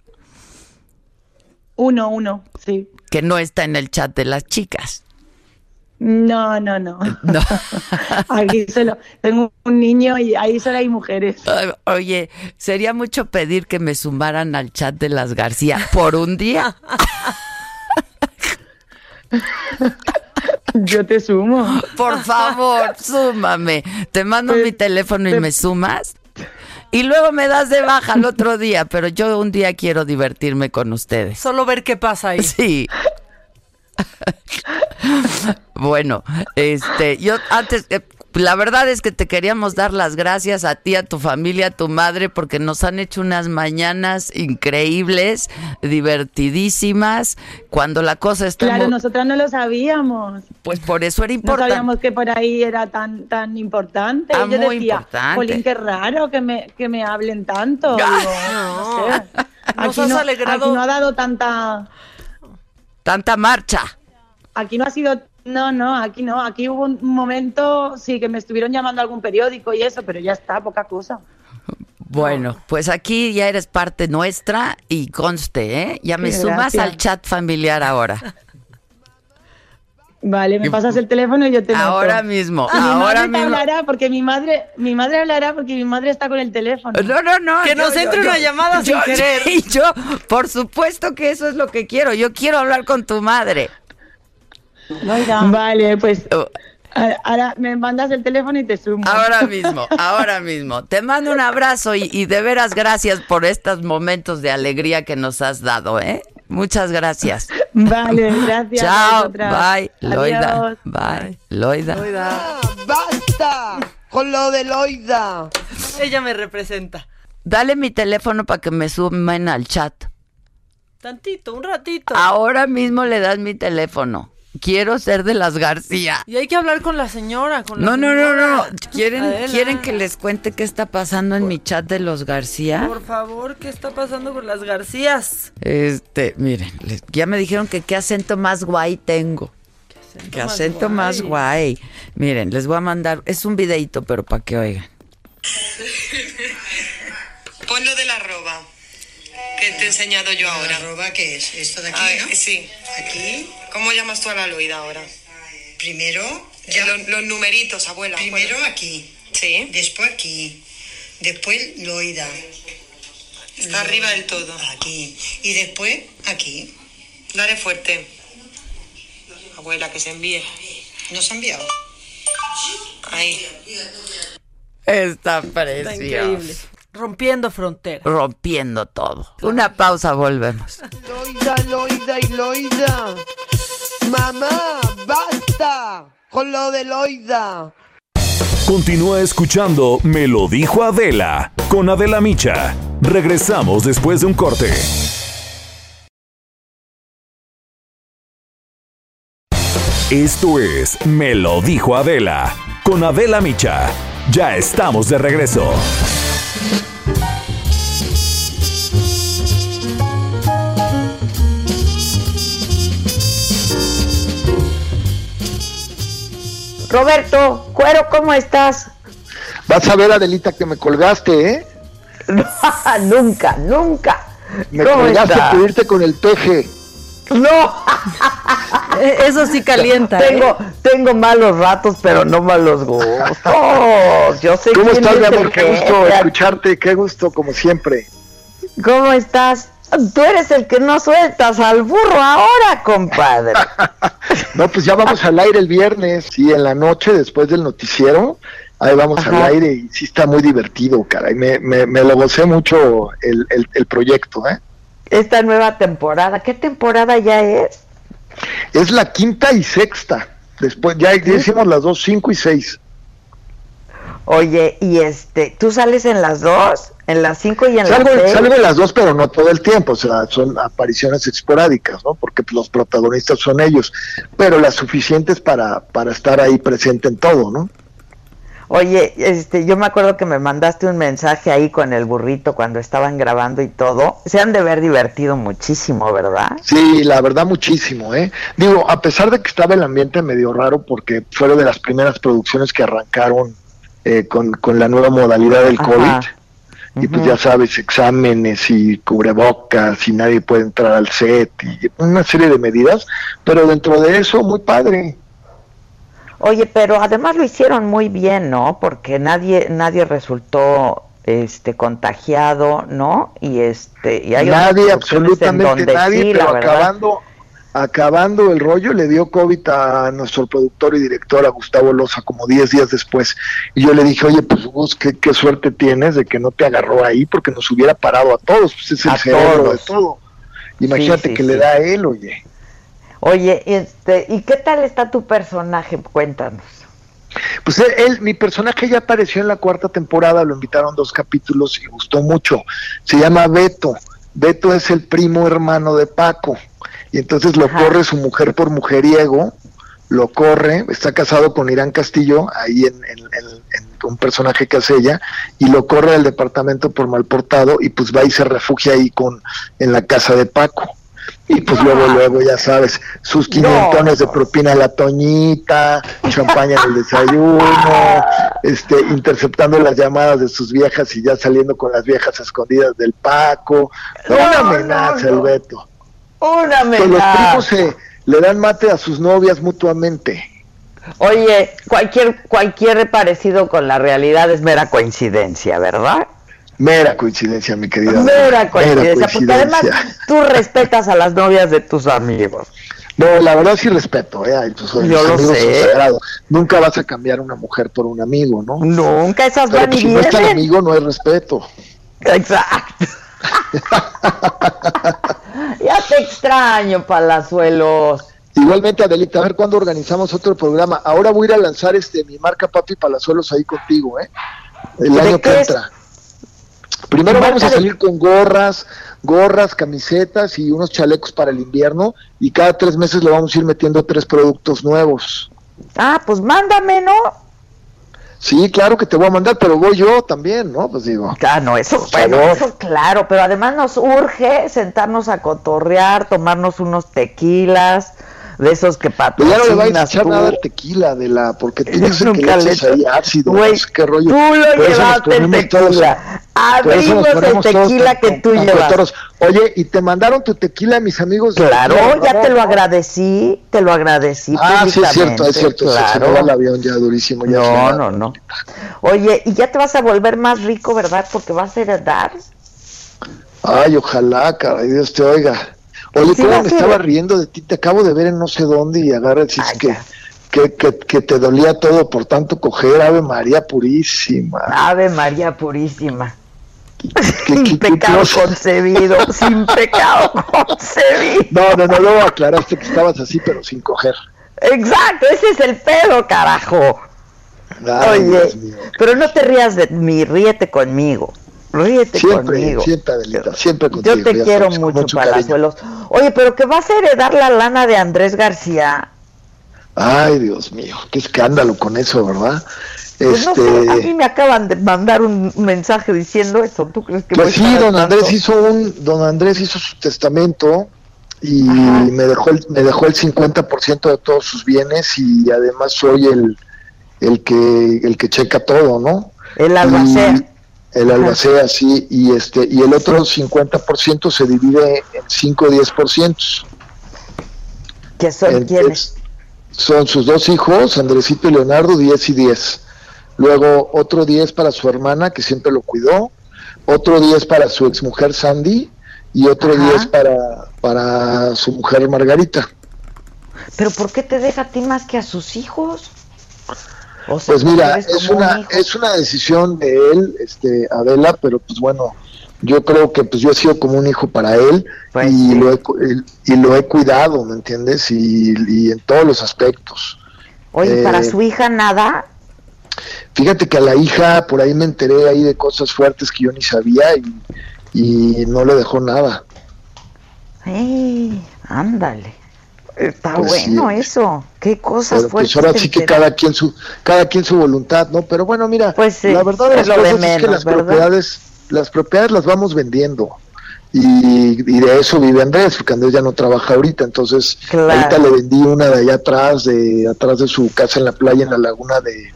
Uno, uno, sí. Que no está en el chat de las chicas. No, no, no. No. Aquí solo tengo un niño y ahí solo hay mujeres. Oye, sería mucho pedir que me sumaran al chat de las García por un día. Yo te sumo. Por favor, súmame. Te mando mi teléfono y me sumas. Y luego me das de baja el otro día, pero yo un día quiero divertirme con ustedes. Solo ver qué pasa ahí. Sí. Bueno, este, yo antes, eh, la verdad es que te queríamos dar las gracias a ti, a tu familia, a tu madre, porque nos han hecho unas mañanas increíbles, divertidísimas, cuando la cosa está Claro, muy- nosotras no lo sabíamos. pues por eso era No importante. sabíamos que por ahí era tan tan importante. Ah, y yo muy decía, importante. Jolín, qué raro que me, que me hablen tanto. Digo, no sé. Nos Aquí has no, alegrado. aquí no ha dado tanta... Tanta marcha. Aquí no ha sido... No, no, aquí no. Aquí hubo un momento, sí, que me estuvieron llamando a algún periódico y eso, pero ya está, poca cosa. Bueno, pues aquí ya eres parte nuestra y conste, ¿eh? Ya me sumas al chat familiar ahora. Vale, me pasas el teléfono y yo te. Ahora mismo, mi ahora madre mismo. hablará porque mi madre, mi madre hablará porque mi madre está con el teléfono. No, no, no. Que nos entre una llamada sin querer. Y yo, por supuesto que eso es lo que quiero. Yo quiero hablar con tu madre. Vale, pues Oh. ahora me mandas el teléfono y te sumo. Ahora mismo, ahora mismo. Te mando un abrazo y, y de veras gracias por estos momentos de alegría que nos has dado, ¿eh? Muchas gracias. Vale, gracias. Chao, bye, Loida, bye, Loida. ¡Basta! Con lo de Loida. Ella me representa. Dale mi teléfono para que me sumen al chat. Tantito, un ratito. Ahora mismo le das mi teléfono. Quiero ser de las García. Y hay que hablar con la señora. Con la No, no, no, no. ¿Quieren, Adela. ¿Quieren que les cuente qué está pasando en mi chat de los García? Por favor, ¿qué está pasando con las Garcías? Este, miren, les- ya me dijeron que qué acento más guay tengo. Qué más acento más guay. Miren, les voy a mandar, es un videito, pero para que oigan. Ponlo del arroba que te he enseñado yo ahora. ¿Arroba qué es? ¿Esto de aquí, no? Sí. ¿Aquí? ¿Cómo llamas tú a la Loida ahora? Primero... Los, los numeritos, abuela. Primero aquí. Sí. Después aquí. Después Loida. Está arriba del todo. Aquí. Y después aquí. Dale fuerte. Abuela, que se envíe. ¿No se ha enviado? Ahí. Está Está precioso. increíble. Rompiendo fronteras. Rompiendo todo. Una pausa, volvemos. Loida, Loida y Loida. Mamá, basta. Con lo de Loida. Continúa escuchando Me lo dijo Adela con Adela Micha. Regresamos después de un corte. Esto es Me lo dijo Adela con Adela Micha. Ya estamos de regreso. Roberto, Cuero, ¿cómo estás? Vas a ver, Adelita, que me colgaste, ¿eh? nunca, nunca. Me ¿Cómo colgaste está? por irte con el peje. No. Eso sí calienta. ¿eh? Tengo, tengo malos ratos, pero no malos gustos. Yo sé ¿Cómo estás, mi amor? Qué gusto escucharte, qué gusto, como siempre. ¿Cómo estás? Tú eres el que no sueltas al burro ahora, compadre. No, pues ya vamos al aire el viernes, sí, en la noche, después del noticiero. Ahí vamos al aire y sí está muy divertido, caray. Me, me, me lo gocé mucho el, el, el proyecto, ¿eh? Esta nueva temporada, ¿qué temporada ya es? Es la quinta y sexta. Después, ya, ya hicimos las dos, cinco y seis. Oye, y este, ¿tú sales en las dos? ¿En las cinco y en Salgo, las seis? salgo en las dos, pero no todo el tiempo, o sea, son apariciones esporádicas, ¿no? Porque pues, los protagonistas son ellos, pero las suficientes para, para estar ahí presente en todo, ¿no? Oye, este, yo me acuerdo que me mandaste un mensaje ahí con el burrito cuando estaban grabando y todo. Se han de ver divertido muchísimo, ¿verdad? Sí, la verdad muchísimo, ¿eh? Digo, a pesar de que estaba el ambiente medio raro, porque fueron de las primeras producciones que arrancaron eh, con, con la nueva modalidad del Ajá. COVID, y pues ya sabes, exámenes y cubrebocas y nadie puede entrar al set y una serie de medidas, pero dentro de eso, muy padre. Oye, pero además lo hicieron muy bien, ¿no? Porque nadie nadie resultó este contagiado, ¿no? Y este y hay nadie, en absolutamente donde nadie, sí, pero la verdad. acabando, acabando el rollo, le dio COVID a nuestro productor y director, a Gustavo Loza, como 10 días después. Y yo le dije, oye, pues Gus, qué, qué suerte tienes de que no te agarró ahí, porque nos hubiera parado a todos, pues es el A cerebro todos. de todo. Imagínate sí, que sí. le da a él, oye. Oye, este, ¿y qué tal está tu personaje? Cuéntanos. Pues él, él- mi personaje ya apareció en la cuarta temporada, lo invitaron dos capítulos y gustó mucho. Se llama Beto. Beto es el primo hermano de Paco. Y entonces lo corre su mujer por mujeriego, lo corre, está casado con Irán Castillo, ahí en, en- en- en un personaje que hace ella, y lo corre del departamento por mal portado y pues va y se refugia ahí con en la casa de Paco. Y pues luego, luego, ya sabes, sus quinientones de propina a la Toñita, champaña en el desayuno, este, interceptando las llamadas de sus viejas y ya saliendo con las viejas escondidas del Paco. No, una amenaza el Beto. Una los primos se le dan mate a sus novias mutuamente. Oye, cualquier cualquier parecido con la realidad es mera coincidencia, ¿verdad? Mera coincidencia, mi querida. Mera coincidencia, Mera porque además tú respetas a las novias de tus amigos. No, la verdad sí respeto, ¿eh? Yo lo sé. Nunca vas a cambiar una mujer por un amigo, ¿no? Nunca, esas Pero van pues, y si no es tan vienen. amigo, no hay respeto. Exacto. ya te extraño, Palazuelos. Igualmente, Adelita, a ver cuándo organizamos otro programa. Ahora voy a ir a lanzar este mi marca Papi Palazuelos ahí contigo, ¿eh? El ¿De año que entra. Primero ¿Tu vamos a salir con gorras, gorras, camisetas y unos chalecos para el invierno y cada tres meses le vamos a ir metiendo tres productos nuevos. Ah, pues mándame, ¿no? Sí, claro que te voy a mandar, pero voy yo también, ¿no? Pues digo. Ah, no, eso, por bueno, eso claro, pero además nos urge sentarnos a cotorrear, tomarnos unos tequilas, de esos que Pero patrocinas ya no le vais a echar tú. nada al tequila de la, porque tienes que nunca le echas ahí ácido, Güey, qué rollo. tú lo Por llevaste el tequila. Abrimos el tequila que tú llevas. Oye, ¿y te mandaron tu tequila mis amigos? de Claro, ya te lo agradecí, te lo agradecí. Ah, sí, es cierto, es cierto. Se- Se Claro. va el avión ya durísimo. Ya No, se no, no. Oye, y ya te vas a volver más rico, ¿verdad? Porque vas a heredar. Ay, ojalá, caray, Dios te oiga. Oye, Sí, ¿cómo me estaba riendo de ti? Te acabo de ver en no sé dónde y agarra el que, que, que, que te dolía todo por tanto coger, Ave María Purísima. Ave María Purísima. Sin Sin pecado concebido, sin pecado concebido. No, no, no, luego aclaraste que estabas así, pero sin coger. Exacto, ese es el pedo, carajo. Ay, Oye, pero no te rías de mí, ríete conmigo. Ríete Siempre, conmigo. siempre, Adelita, siempre contigo. Yo te quiero sabes, mucho, cariño. Palazuelos. Oye, pero que vas a heredar la lana de Andrés García. Ay, Dios mío, qué escándalo con eso, ¿verdad? Pues no este, sé, a mí me acaban de mandar un mensaje diciendo eso. ¿Tú crees que Pues sí, don Andrés tanto? hizo un, don Andrés hizo su testamento y me dejó el, me dejó el 50% de todos sus bienes y además soy el, el que el que checa todo, ¿no? El albacea. El albacea, sí, y este y el otro 50% se divide en 5 o 10%. ¿Qué son quiénes? Son sus dos hijos, Andresito y Leonardo, 10 y 10. Luego otro 10 para su hermana, que siempre lo cuidó. Otro 10 para su exmujer Sandy. Y otro Ajá. 10 para, para su mujer Margarita. ¿Pero por qué te deja a ti más que a sus hijos? O sea, Pues mira, es un una, es una decisión de él, este, Adela, pero pues bueno, yo creo que pues yo he sido como un hijo para él Pues y, lo he, y lo he cuidado, ¿me entiendes? Y, y en todos los aspectos. Oye, Eh, ¿para su hija nada? Fíjate que a la hija por ahí me enteré ahí de cosas fuertes que yo ni sabía y, y no le dejó nada. ¡Ey! Ándale. Está Pues sí. bueno eso. ¿Qué cosas Pero pues ahora sí que cada quien su cada quien su voluntad, ¿no? Pero bueno, mira, Pues sí, la verdad de es las lo de cosas es que las ¿verdad? propiedades las propiedades las vamos vendiendo. Y, y de eso vive Andrés, porque Andrés ya no trabaja ahorita, entonces Claro. ahorita le vendí una de allá atrás, de atrás de su casa en la playa, en la laguna de,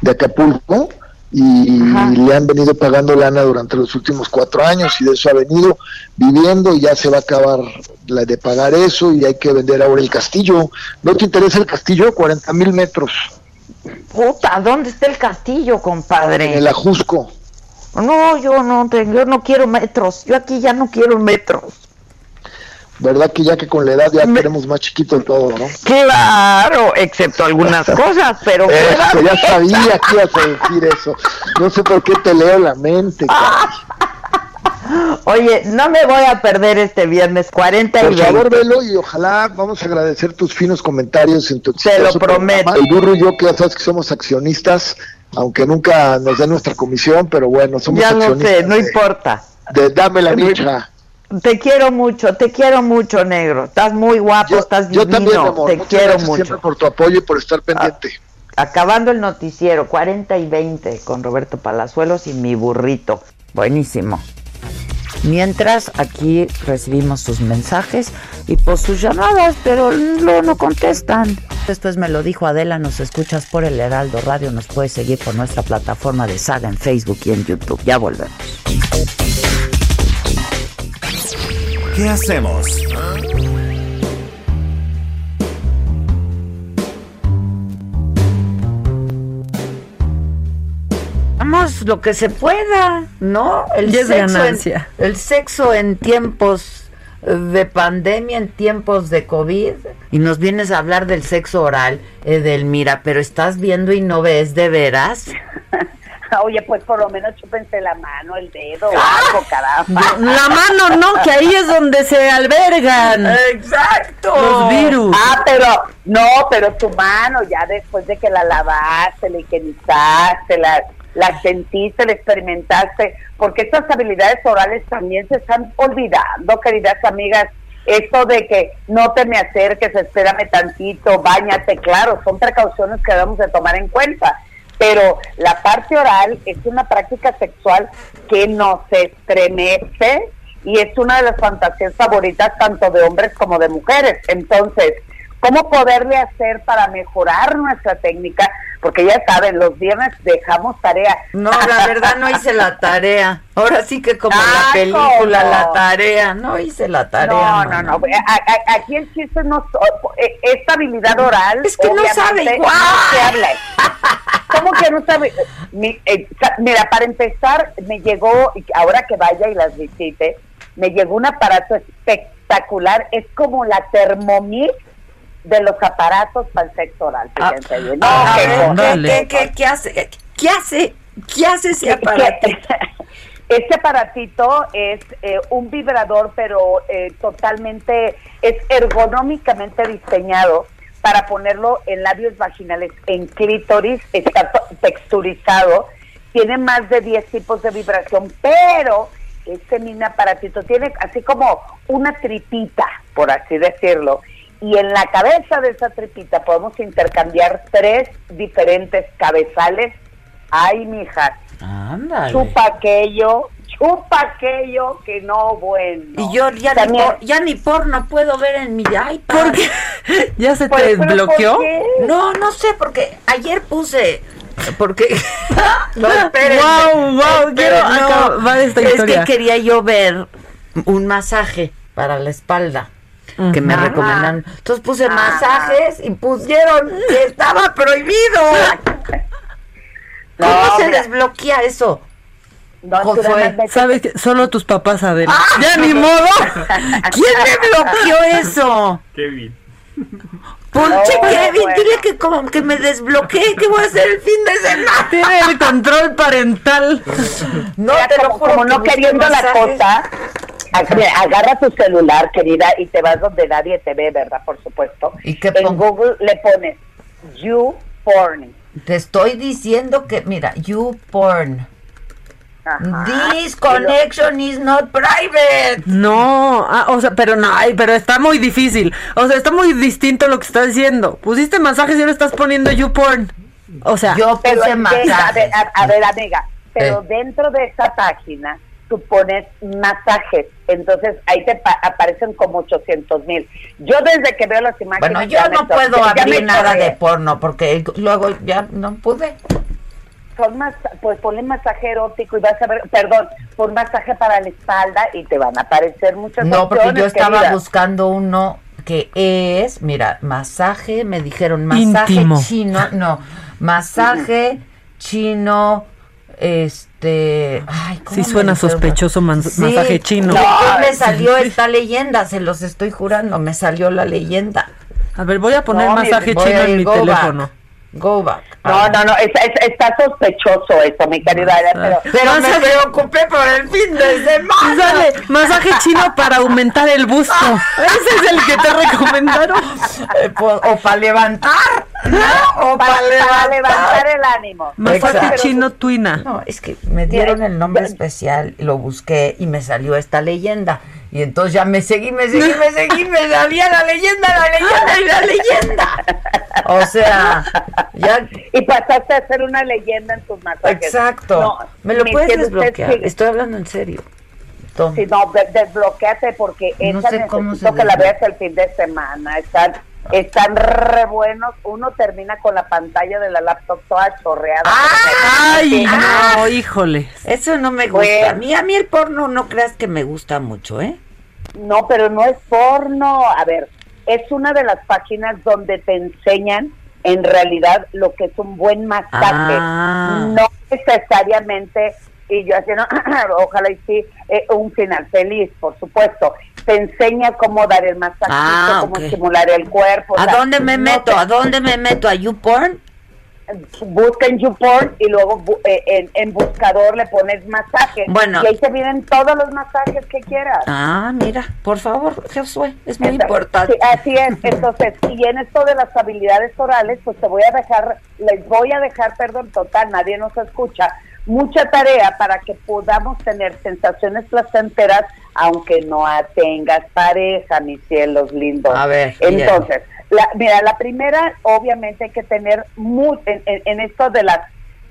de Acapulco, y le han venido pagando lana durante los últimos cuatro años, y de eso ha venido viviendo, y ya se va a acabar la de pagar eso, y hay que vender ahora el castillo. ¿No te interesa el castillo? 40 mil metros, Puta, ¿dónde está el castillo, compadre? en el Ajusco. No, yo no, yo no quiero metros. Yo aquí ya no quiero metros. ¿Verdad que ya que con la edad ya queremos más chiquito todo, no? Claro, excepto algunas cosas, pero Eso, ya sabía que ibas a decir eso. No sé por qué te leo la mente. Oye, no me voy a perder este viernes 40 y Por favor, 20. velo y ojalá vamos a agradecer tus finos comentarios en tu Te lo prometo. El burro y yo, que ya sabes que somos accionistas, aunque nunca nos den nuestra comisión, pero bueno, somos Ya accionistas. sé, no de- importa. De, dame la micha. Te quiero mucho, te quiero mucho, negro. Estás muy guapo, estás Yo divino. también, mi amor. te Muchas quiero gracias mucho. siempre por tu apoyo y por estar pendiente. Acabando el noticiero, 40 y 20 con Roberto Palazuelos y mi burrito. Buenísimo. Mientras aquí recibimos sus mensajes y pues sus llamadas, pero no, no contestan. Esto es Me lo dijo Adela, nos escuchas por el Heraldo Radio, nos puedes seguir por nuestra plataforma de Saga en Facebook y en YouTube. Ya volvemos. ¿Qué hacemos? Hagamos lo que se pueda, ¿no? Y es sexo ganancia. En, el sexo en tiempos de pandemia, en tiempos de COVID. Y nos vienes a hablar del sexo oral, Edelmira, pero estás viendo y no ves de veras. Oye, pues por lo menos chúpense la mano, el dedo, algo, caramba. La mano no, que ahí es donde se albergan. Exacto. Los virus. Ah, pero no, pero tu mano ya después de que la lavaste, la higienizaste, la, la sentiste, la experimentaste, porque estas habilidades orales también se están olvidando, queridas amigas. Esto de que no te me acerques, espérame tantito, bañate, claro, son precauciones que debemos de tomar en cuenta. Pero la parte oral es una práctica sexual que nos estremece y es una de las fantasías favoritas tanto de hombres como de mujeres. Entonces, ¿cómo poderle hacer para mejorar nuestra técnica? Porque ya saben, los viernes dejamos tarea. No, la verdad no hice la tarea. Ahora sí que como Ah, la película, ¿cómo? la tarea. No hice la tarea. No, no, no. Aquí el chiste no eh, esta habilidad oral. Es que no sabe igual. no se habla. ¿Cómo que no sabe? Eh, mira, para empezar, me llegó, ahora que vaya y las visite, me llegó un aparato espectacular. Es como la Thermomix de los aparatos para el sexo oral. Fíjense bien. No, A qué ver, cosa. ¿qué, qué, qué, qué hace? ¿Qué hace? ¿Qué hace ese ¿Qué- aparato? Este aparatito es eh, un vibrador, pero eh, totalmente, es ergonómicamente diseñado para ponerlo en labios vaginales, en clítoris, está texturizado, tiene más de 10 tipos de vibración, pero este mini aparatito tiene así como una tripita, por así decirlo, y en la cabeza de esa tripita podemos intercambiar tres diferentes cabezales. Ay, mija, Ándale. chupa aquello, chupa aquello que no bueno. Y yo ya ni, por- ya ni porno puedo ver en mi iPad. ¿Por qué? ¿Ya se Pues, te desbloqueó? ¿por qué? No, no sé, porque ayer puse... Porque... no, espérenme. Wow, wow, quiero acabar esta es que quería yo ver un masaje para la espalda que me Ajá. recomendaron. Entonces puse Ajá. masajes y pusieron que estaba prohibido. No, ¿Cómo se mira. desbloquea eso? No, ¿Sabes que Solo tus papás, Adela. ¡Ah! ¡Ya ni modo! ¿Quién me bloqueó eso? Kevin. Ponche No, Kevin, bueno. dile que como que me desbloquee, que voy a hacer el fin de semana. Tiene el control parental. No, Mira, te lo como, juro como que no queriendo la cosa, mira, agarra tu celular, querida, y te vas donde nadie te ve, ¿verdad? Por supuesto. ¿Y qué En? Google le pones you porn. Te estoy diciendo que, mira, you porn. Ajá. This connection is not private. No, ah, o sea, pero no, ay, pero está muy difícil. O sea, está muy distinto lo que estás diciendo. Pusiste masajes y ahora estás poniendo YouPorn. O sea, Yo puse es que, a, masajes. ver, a, a ver, amiga, pero Eh. dentro de esa página tú pones masajes, entonces ahí te pa- aparecen como 800 mil. Yo desde que veo las imágenes... Bueno, yo no puedo abrir nada de porno porque luego ya no pude. Pon mas- pues ponle masaje erótico y vas a ver, perdón, pon masaje para la espalda y te van a aparecer muchas No, porque yo estaba querida. buscando uno que es, mira, masaje, me dijeron masaje Íntimo. chino, no, masaje chino, este, ay, ¿cómo sí suena sospechoso man- Sí, masaje chino. me salió esta leyenda, se los estoy jurando, me salió la leyenda. A ver, voy a poner No, masaje chino en mi teléfono. back, Go back. No, no, no, es- es- está sospechoso eso, mi querida pero... Pero me preocupé por el fin de semana. Masaje chino para aumentar el busto. Ese es el que te recomendaron. Eh, pues, o para levantar, ¿no? O para, para para levantar. levantar el ánimo. Masaje Exacto. chino tuina. No, es que me dieron el nombre especial, lo busqué y me salió esta leyenda. Y entonces ya me seguí, me seguí, me seguí, me salía la leyenda, la leyenda y la leyenda. O sea, ya. Y pasaste a ser una leyenda en tus masajes. Exacto. No, ¿Me lo mi puedes usted desbloquear? Estoy hablando en serio. Tom. Sí, no, de- desbloqueate porque No esa necesito que la veas el fin de semana. Están, están re buenos. Uno termina con la pantalla de la laptop toda chorreada. Ay, Ah, no, híjole. Eso no me gusta. A mí, a mí el porno no creas que me gusta mucho, ¿eh? No, pero no es porno. A ver, es una de las páginas donde te enseñan en realidad lo que es un buen masaje. Ah. No necesariamente, y yo haciendo, ojalá y sí, eh, un final feliz, por supuesto. Te enseña cómo dar el masajito, Ah, cómo ok. estimular el cuerpo. o ¿A sea, dónde me no meto? te- ¿A dónde me meto? ¿A YouPorn? busca en YouPorn y luego eh, en, en buscador le pones masaje. Bueno. Y ahí te vienen todos los masajes que quieras. Ah, mira, por favor, Josué, es muy Entonces, importante. sí, así es. Entonces, y en esto de las habilidades orales, pues te voy a dejar, les voy a dejar, perdón, total, nadie nos escucha, mucha tarea para que podamos tener sensaciones placenteras, aunque no tengas pareja, mis cielos lindos. A ver, Entonces, la, mira, la primera, obviamente hay que tener muy, en, en- en esto de las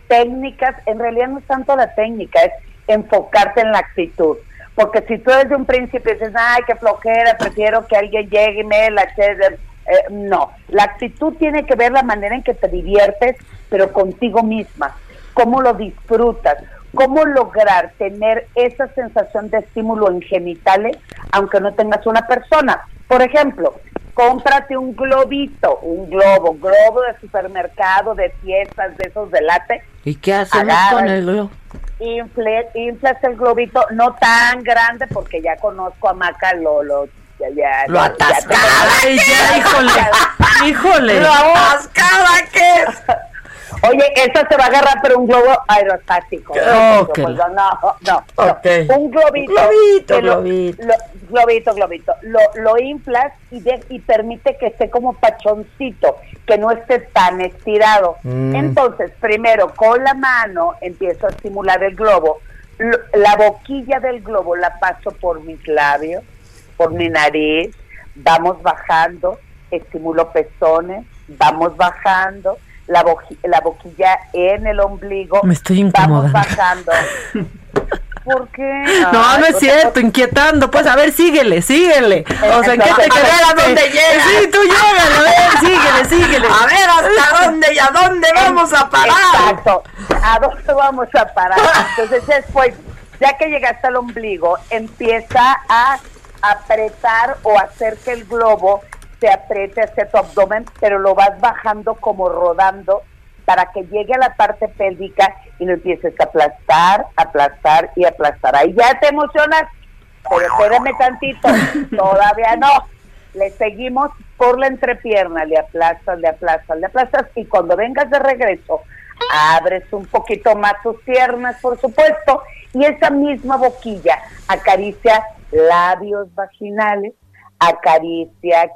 técnicas, en realidad no es tanto la técnica, es enfocarte en la actitud. Porque si tú desde un principio dices, ay, qué flojera, prefiero que alguien llegue y me la eche de-". Eh, no, la actitud tiene que ver la manera en que te diviertes, pero contigo misma, cómo lo disfrutas, cómo lograr tener esa sensación de estímulo en genitales, aunque no tengas una persona. Por ejemplo, cómprate un globito, un globo, globo de supermercado, de fiestas, de esos de látex, ¿Y qué hacemos Agarra- con el globo? infle, inflas el globito, no tan grande, porque ya conozco a Maca, lo, lo, ya, ya, Lo ya- ya, híjole, híjole. Lo atascada que es. Oye, esta se va a agarrar pero un globo aerostático. Oh, No, pues, no, no, no. Ok. Un globito. Globito, que globito. lo- globito, globito. Lo, lo inflas y, de- y permite que esté como pachoncito, que no esté tan estirado. Mm. Entonces, primero con la mano empiezo a estimular el globo. Lo- La boquilla del globo la paso por mis labios, por mi nariz, vamos bajando, estimulo pezones, vamos bajando, la, boqui- la boquilla en el ombligo, Me estoy vamos incomodando. bajando. ¿Por qué? No, Ay, no es cierto, inquietando. Pues a ver, síguele, síguele. O sea, ¿en qué te A ver a dónde llega. Sí, tú llegas, a ver, síguele, síguele. A ver hasta dónde y a dónde vamos a parar. Exacto. ¿A dónde vamos a parar? Entonces después, ya que llegaste al ombligo, empieza a apretar o hacer que el globo se apriete hacia tu abdomen, pero lo vas bajando como rodando para que llegue a la parte pélvica y lo empieces a aplastar, aplastar y aplastar. Ahí ya te emocionas, pero espérame tantito, todavía no. Le seguimos por la entrepierna, le aplastas, le aplastas, le aplastas y cuando vengas de regreso, abres un poquito más tus piernas, por supuesto, y esa misma boquilla acaricia labios vaginales, acaricia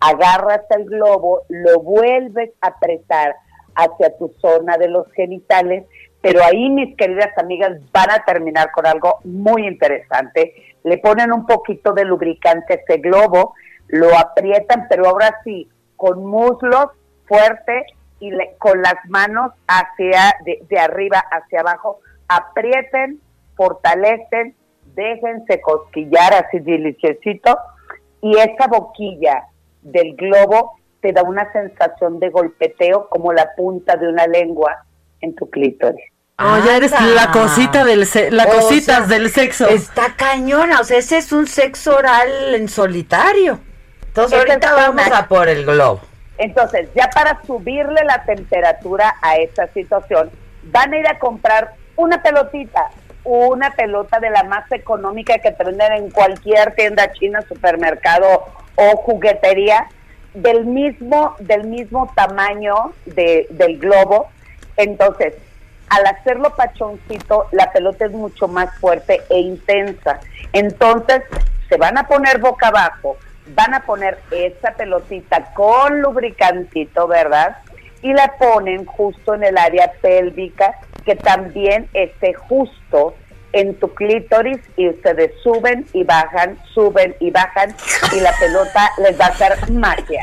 agarras el globo, lo vuelves a apretar hacia tu zona de los genitales, pero ahí mis queridas amigas van a terminar con algo muy interesante. Le ponen un poquito de lubricante a ese globo, lo aprietan, pero ahora sí, con muslos fuerte y con las manos hacia de, de arriba hacia abajo, aprieten, fortalecen, déjense cosquillar así deliciosito y esa boquilla del globo te da una sensación de golpeteo como la punta de una lengua en tu clítoris. No, ya eres la cosita del se- la O cositas sea, del sexo. Está cañona, o sea, ese es un sexo oral en solitario. Entonces ahorita vamos una- a por el globo. Entonces, ya para subirle la temperatura a esta situación, van a ir a comprar una pelotita, una pelota de la más económica que te venden en cualquier tienda china, supermercado o juguetería, del mismo, del mismo tamaño de- del globo. Entonces, al hacerlo pachoncito, la pelota es mucho más fuerte e intensa. Entonces, se van a poner boca abajo, van a poner esa pelotita con lubricantito, ¿verdad? Y la ponen justo en el área pélvica, que también esté justo en tu clítoris y ustedes suben y bajan, suben y bajan y la pelota les va a hacer magia.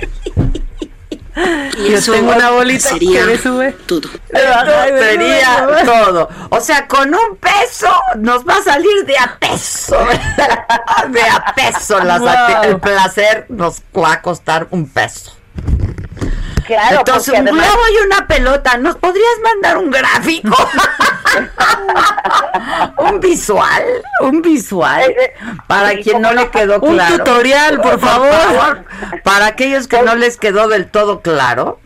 Y Yo eso tengo una bolita sería que me sube. todo. Sería todo. O sea, con un peso nos va a salir de a peso. de a peso. las Wow. El placer nos va a costar un peso. Claro, Entonces, un además- globo y una pelota. ¿Nos podrías mandar un gráfico? un visual. Un visual. Para sí, quien no le quedó Un claro. tutorial, por favor. Para aquellos que no les quedó del todo claro.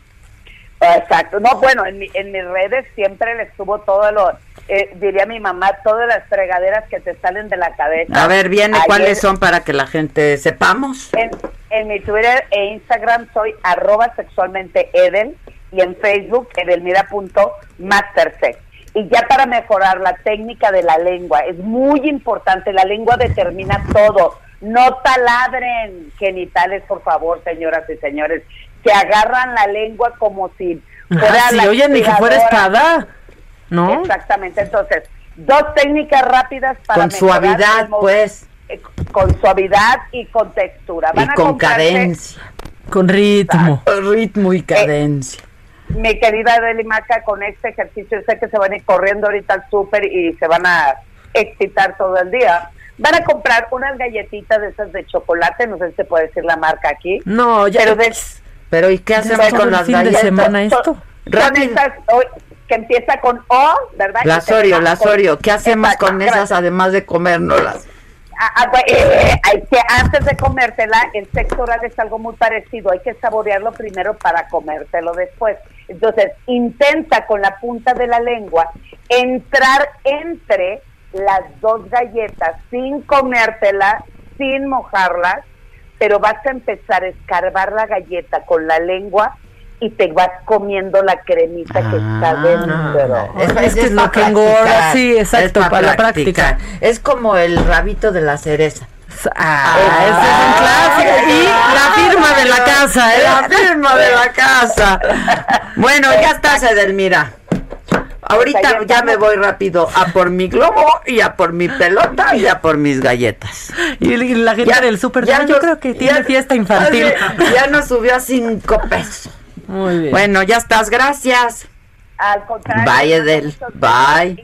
Exacto. No, bueno, en, mi- en mis redes siempre les subo todo lo, eh, diría mi mamá, todas las fregaderas que te salen de la cabeza. A ver, viene Ayer- cuáles son para que la gente sepamos. En, en mi Twitter e Instagram soy arroba sexualmente Eden y en Facebook edelmira.mastersex. Y ya para mejorar la técnica de la lengua, es muy importante, la lengua determina todo. No taladren genitales, por favor, señoras y señores, que agarran la lengua como si fuera Ah, sí, la oye, ni que fuera espada, ¿no? Exactamente, entonces, dos técnicas rápidas para Con suavidad, pues. eh, Con suavidad y con textura. Van Y a con cadencia. Con ritmo. Ritmo y cadencia. mi querida Adeli Maca, con este ejercicio, sé que se van a ir corriendo ahorita al súper y se van a excitar todo el día. Van a comprar unas galletitas de esas de chocolate, no sé si se puede decir la marca aquí. No, ya. Pero de- Pero ¿y qué hacemos con las fin de galletas? semana esto. Rápido. que empieza con O, ¿verdad? Y Lasorio, termina con- Lasorio, ¿qué hacemos Exacto, con esas además de comérnoslas? Ah, ah, pues, eh, hay que antes de comértela, el sexo oral es algo muy parecido. Hay que saborearlo primero para comértelo después. Entonces, intenta con la punta de la lengua entrar entre las dos galletas sin comértela, sin mojarlas, pero vas a empezar a escarbar la galleta con la lengua y te vas comiendo la cremita que está dentro. Es que es lo que engorda, sí, exacto, pa' para la práctica. Es como el rabito de la cereza. Ah, ese es un clásico. Y la firma de la casa, ¿eh? La firma de la casa. Bueno, ya estás, Edelmira. Ahorita ya me voy rápido a por mi globo y a por mi pelota y a por mis galletas. Y la gente del súper, ya, yo creo que tiene fiesta infantil. Ya nos subió a cinco pesos. Muy bien. Bueno, ya estás, gracias. Al contrario. Bye, Edel. Bye.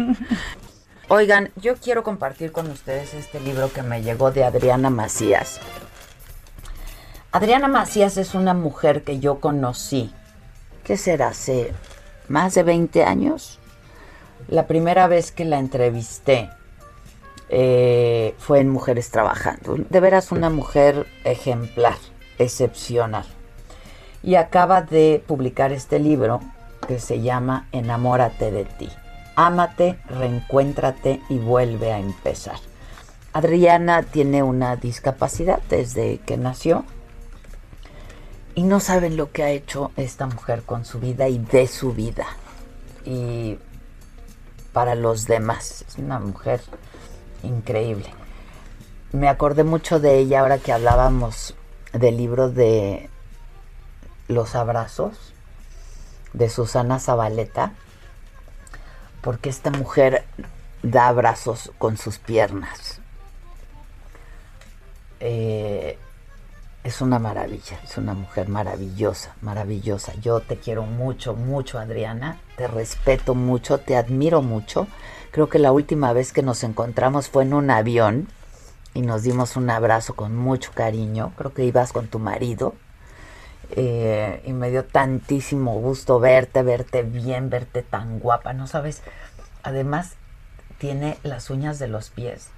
Oigan, yo quiero compartir con ustedes este libro que me llegó de Adriana Macías. Adriana Macías es una mujer que yo conocí, ¿qué será? Hace más de 20 años. La primera vez que la entrevisté eh, fue en Mujeres Trabajando. De veras una mujer ejemplar, excepcional. Y acaba de publicar este libro que se llama Enamórate de ti. Ámate, reencuéntrate y vuelve a empezar. Adriana tiene una discapacidad desde que nació y no saben lo que ha hecho esta mujer con su vida y de su vida. Y para los demás, es una mujer increíble. Me acordé mucho de ella ahora que hablábamos del libro de Los Abrazos de Susana Zabaleta, porque esta mujer da abrazos con sus piernas. Eh, es una maravilla, es una mujer maravillosa, maravillosa. Yo te quiero mucho, mucho, Adriana. Te respeto mucho, te admiro mucho. Creo que la última vez que nos encontramos fue en un avión y nos dimos un abrazo con mucho cariño. Creo que ibas con tu marido. Eh, y me dio tantísimo gusto verte, verte bien, verte tan guapa. No sabes, además tiene las uñas de los pies.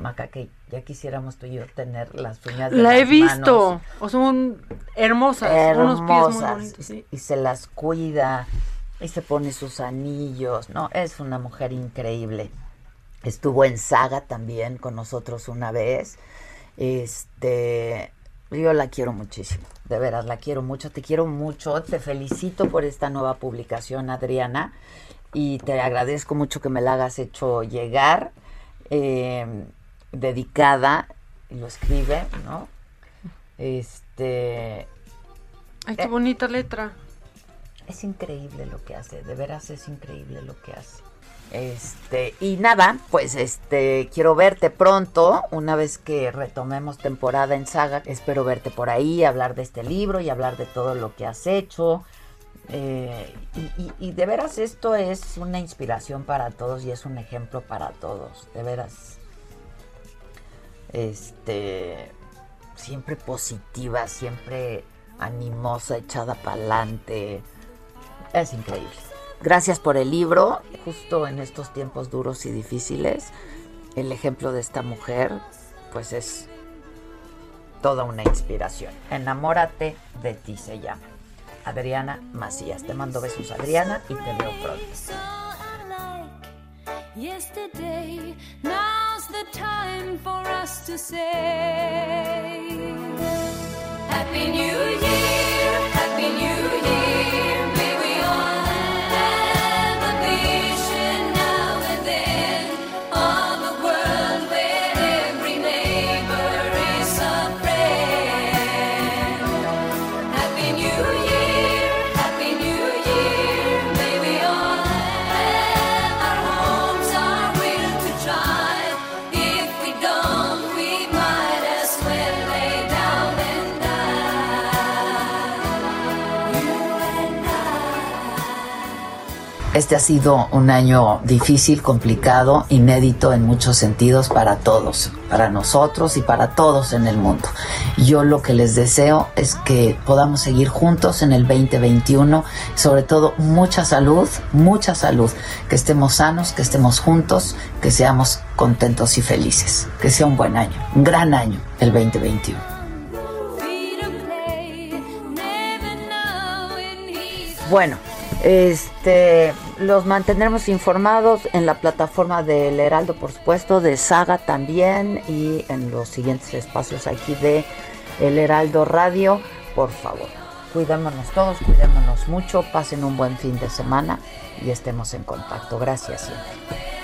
Maca, que ya quisiéramos tú y yo tener las uñas de La he las visto. manos. O son hermosas. Unos pies muy hermosas bonitos. sí. y se las cuida y se pone sus anillos, no, es una mujer increíble. Estuvo en Saga también con nosotros una vez. Este, yo la quiero muchísimo, de veras la quiero mucho, te quiero mucho, te felicito por esta nueva publicación, Adriana, y te agradezco mucho que me la hagas hecho llegar, eh, dedicada, y lo escribe, ¿no? Este, Ay, qué bonita letra. es increíble lo que hace, de veras es increíble lo que hace. Este, y nada, pues este, quiero verte pronto, una vez que retomemos temporada en saga, espero verte por ahí, hablar de este libro y hablar de todo lo que has hecho. Eh, y, y- y de veras esto es una inspiración para todos y es un ejemplo para todos, de veras. Este, siempre positiva, siempre animosa, echada para adelante. Es increíble. Gracias por el libro. Justo en estos tiempos duros y difíciles, el ejemplo de esta mujer, pues es toda una inspiración. Enamórate de ti se llama. Adriana Macías. Te mando besos, Adriana, y te veo pronto. Now's the time for us to say Happy New Year, Este ha sido un año difícil, complicado, inédito en muchos sentidos para todos, para nosotros y para todos en el mundo. Yo lo que les deseo es que podamos seguir juntos en el 2021, sobre todo mucha salud, mucha salud, que estemos sanos, que estemos juntos, que seamos contentos y felices, que sea un buen año, un gran año el 2021. Bueno, este, los mantendremos informados en la plataforma del Heraldo, por supuesto, de Saga también y en los siguientes espacios aquí de El Heraldo Radio. Por favor, cuidémonos todos, cuidémonos mucho, pasen un buen fin de semana y estemos en contacto. Gracias siempre.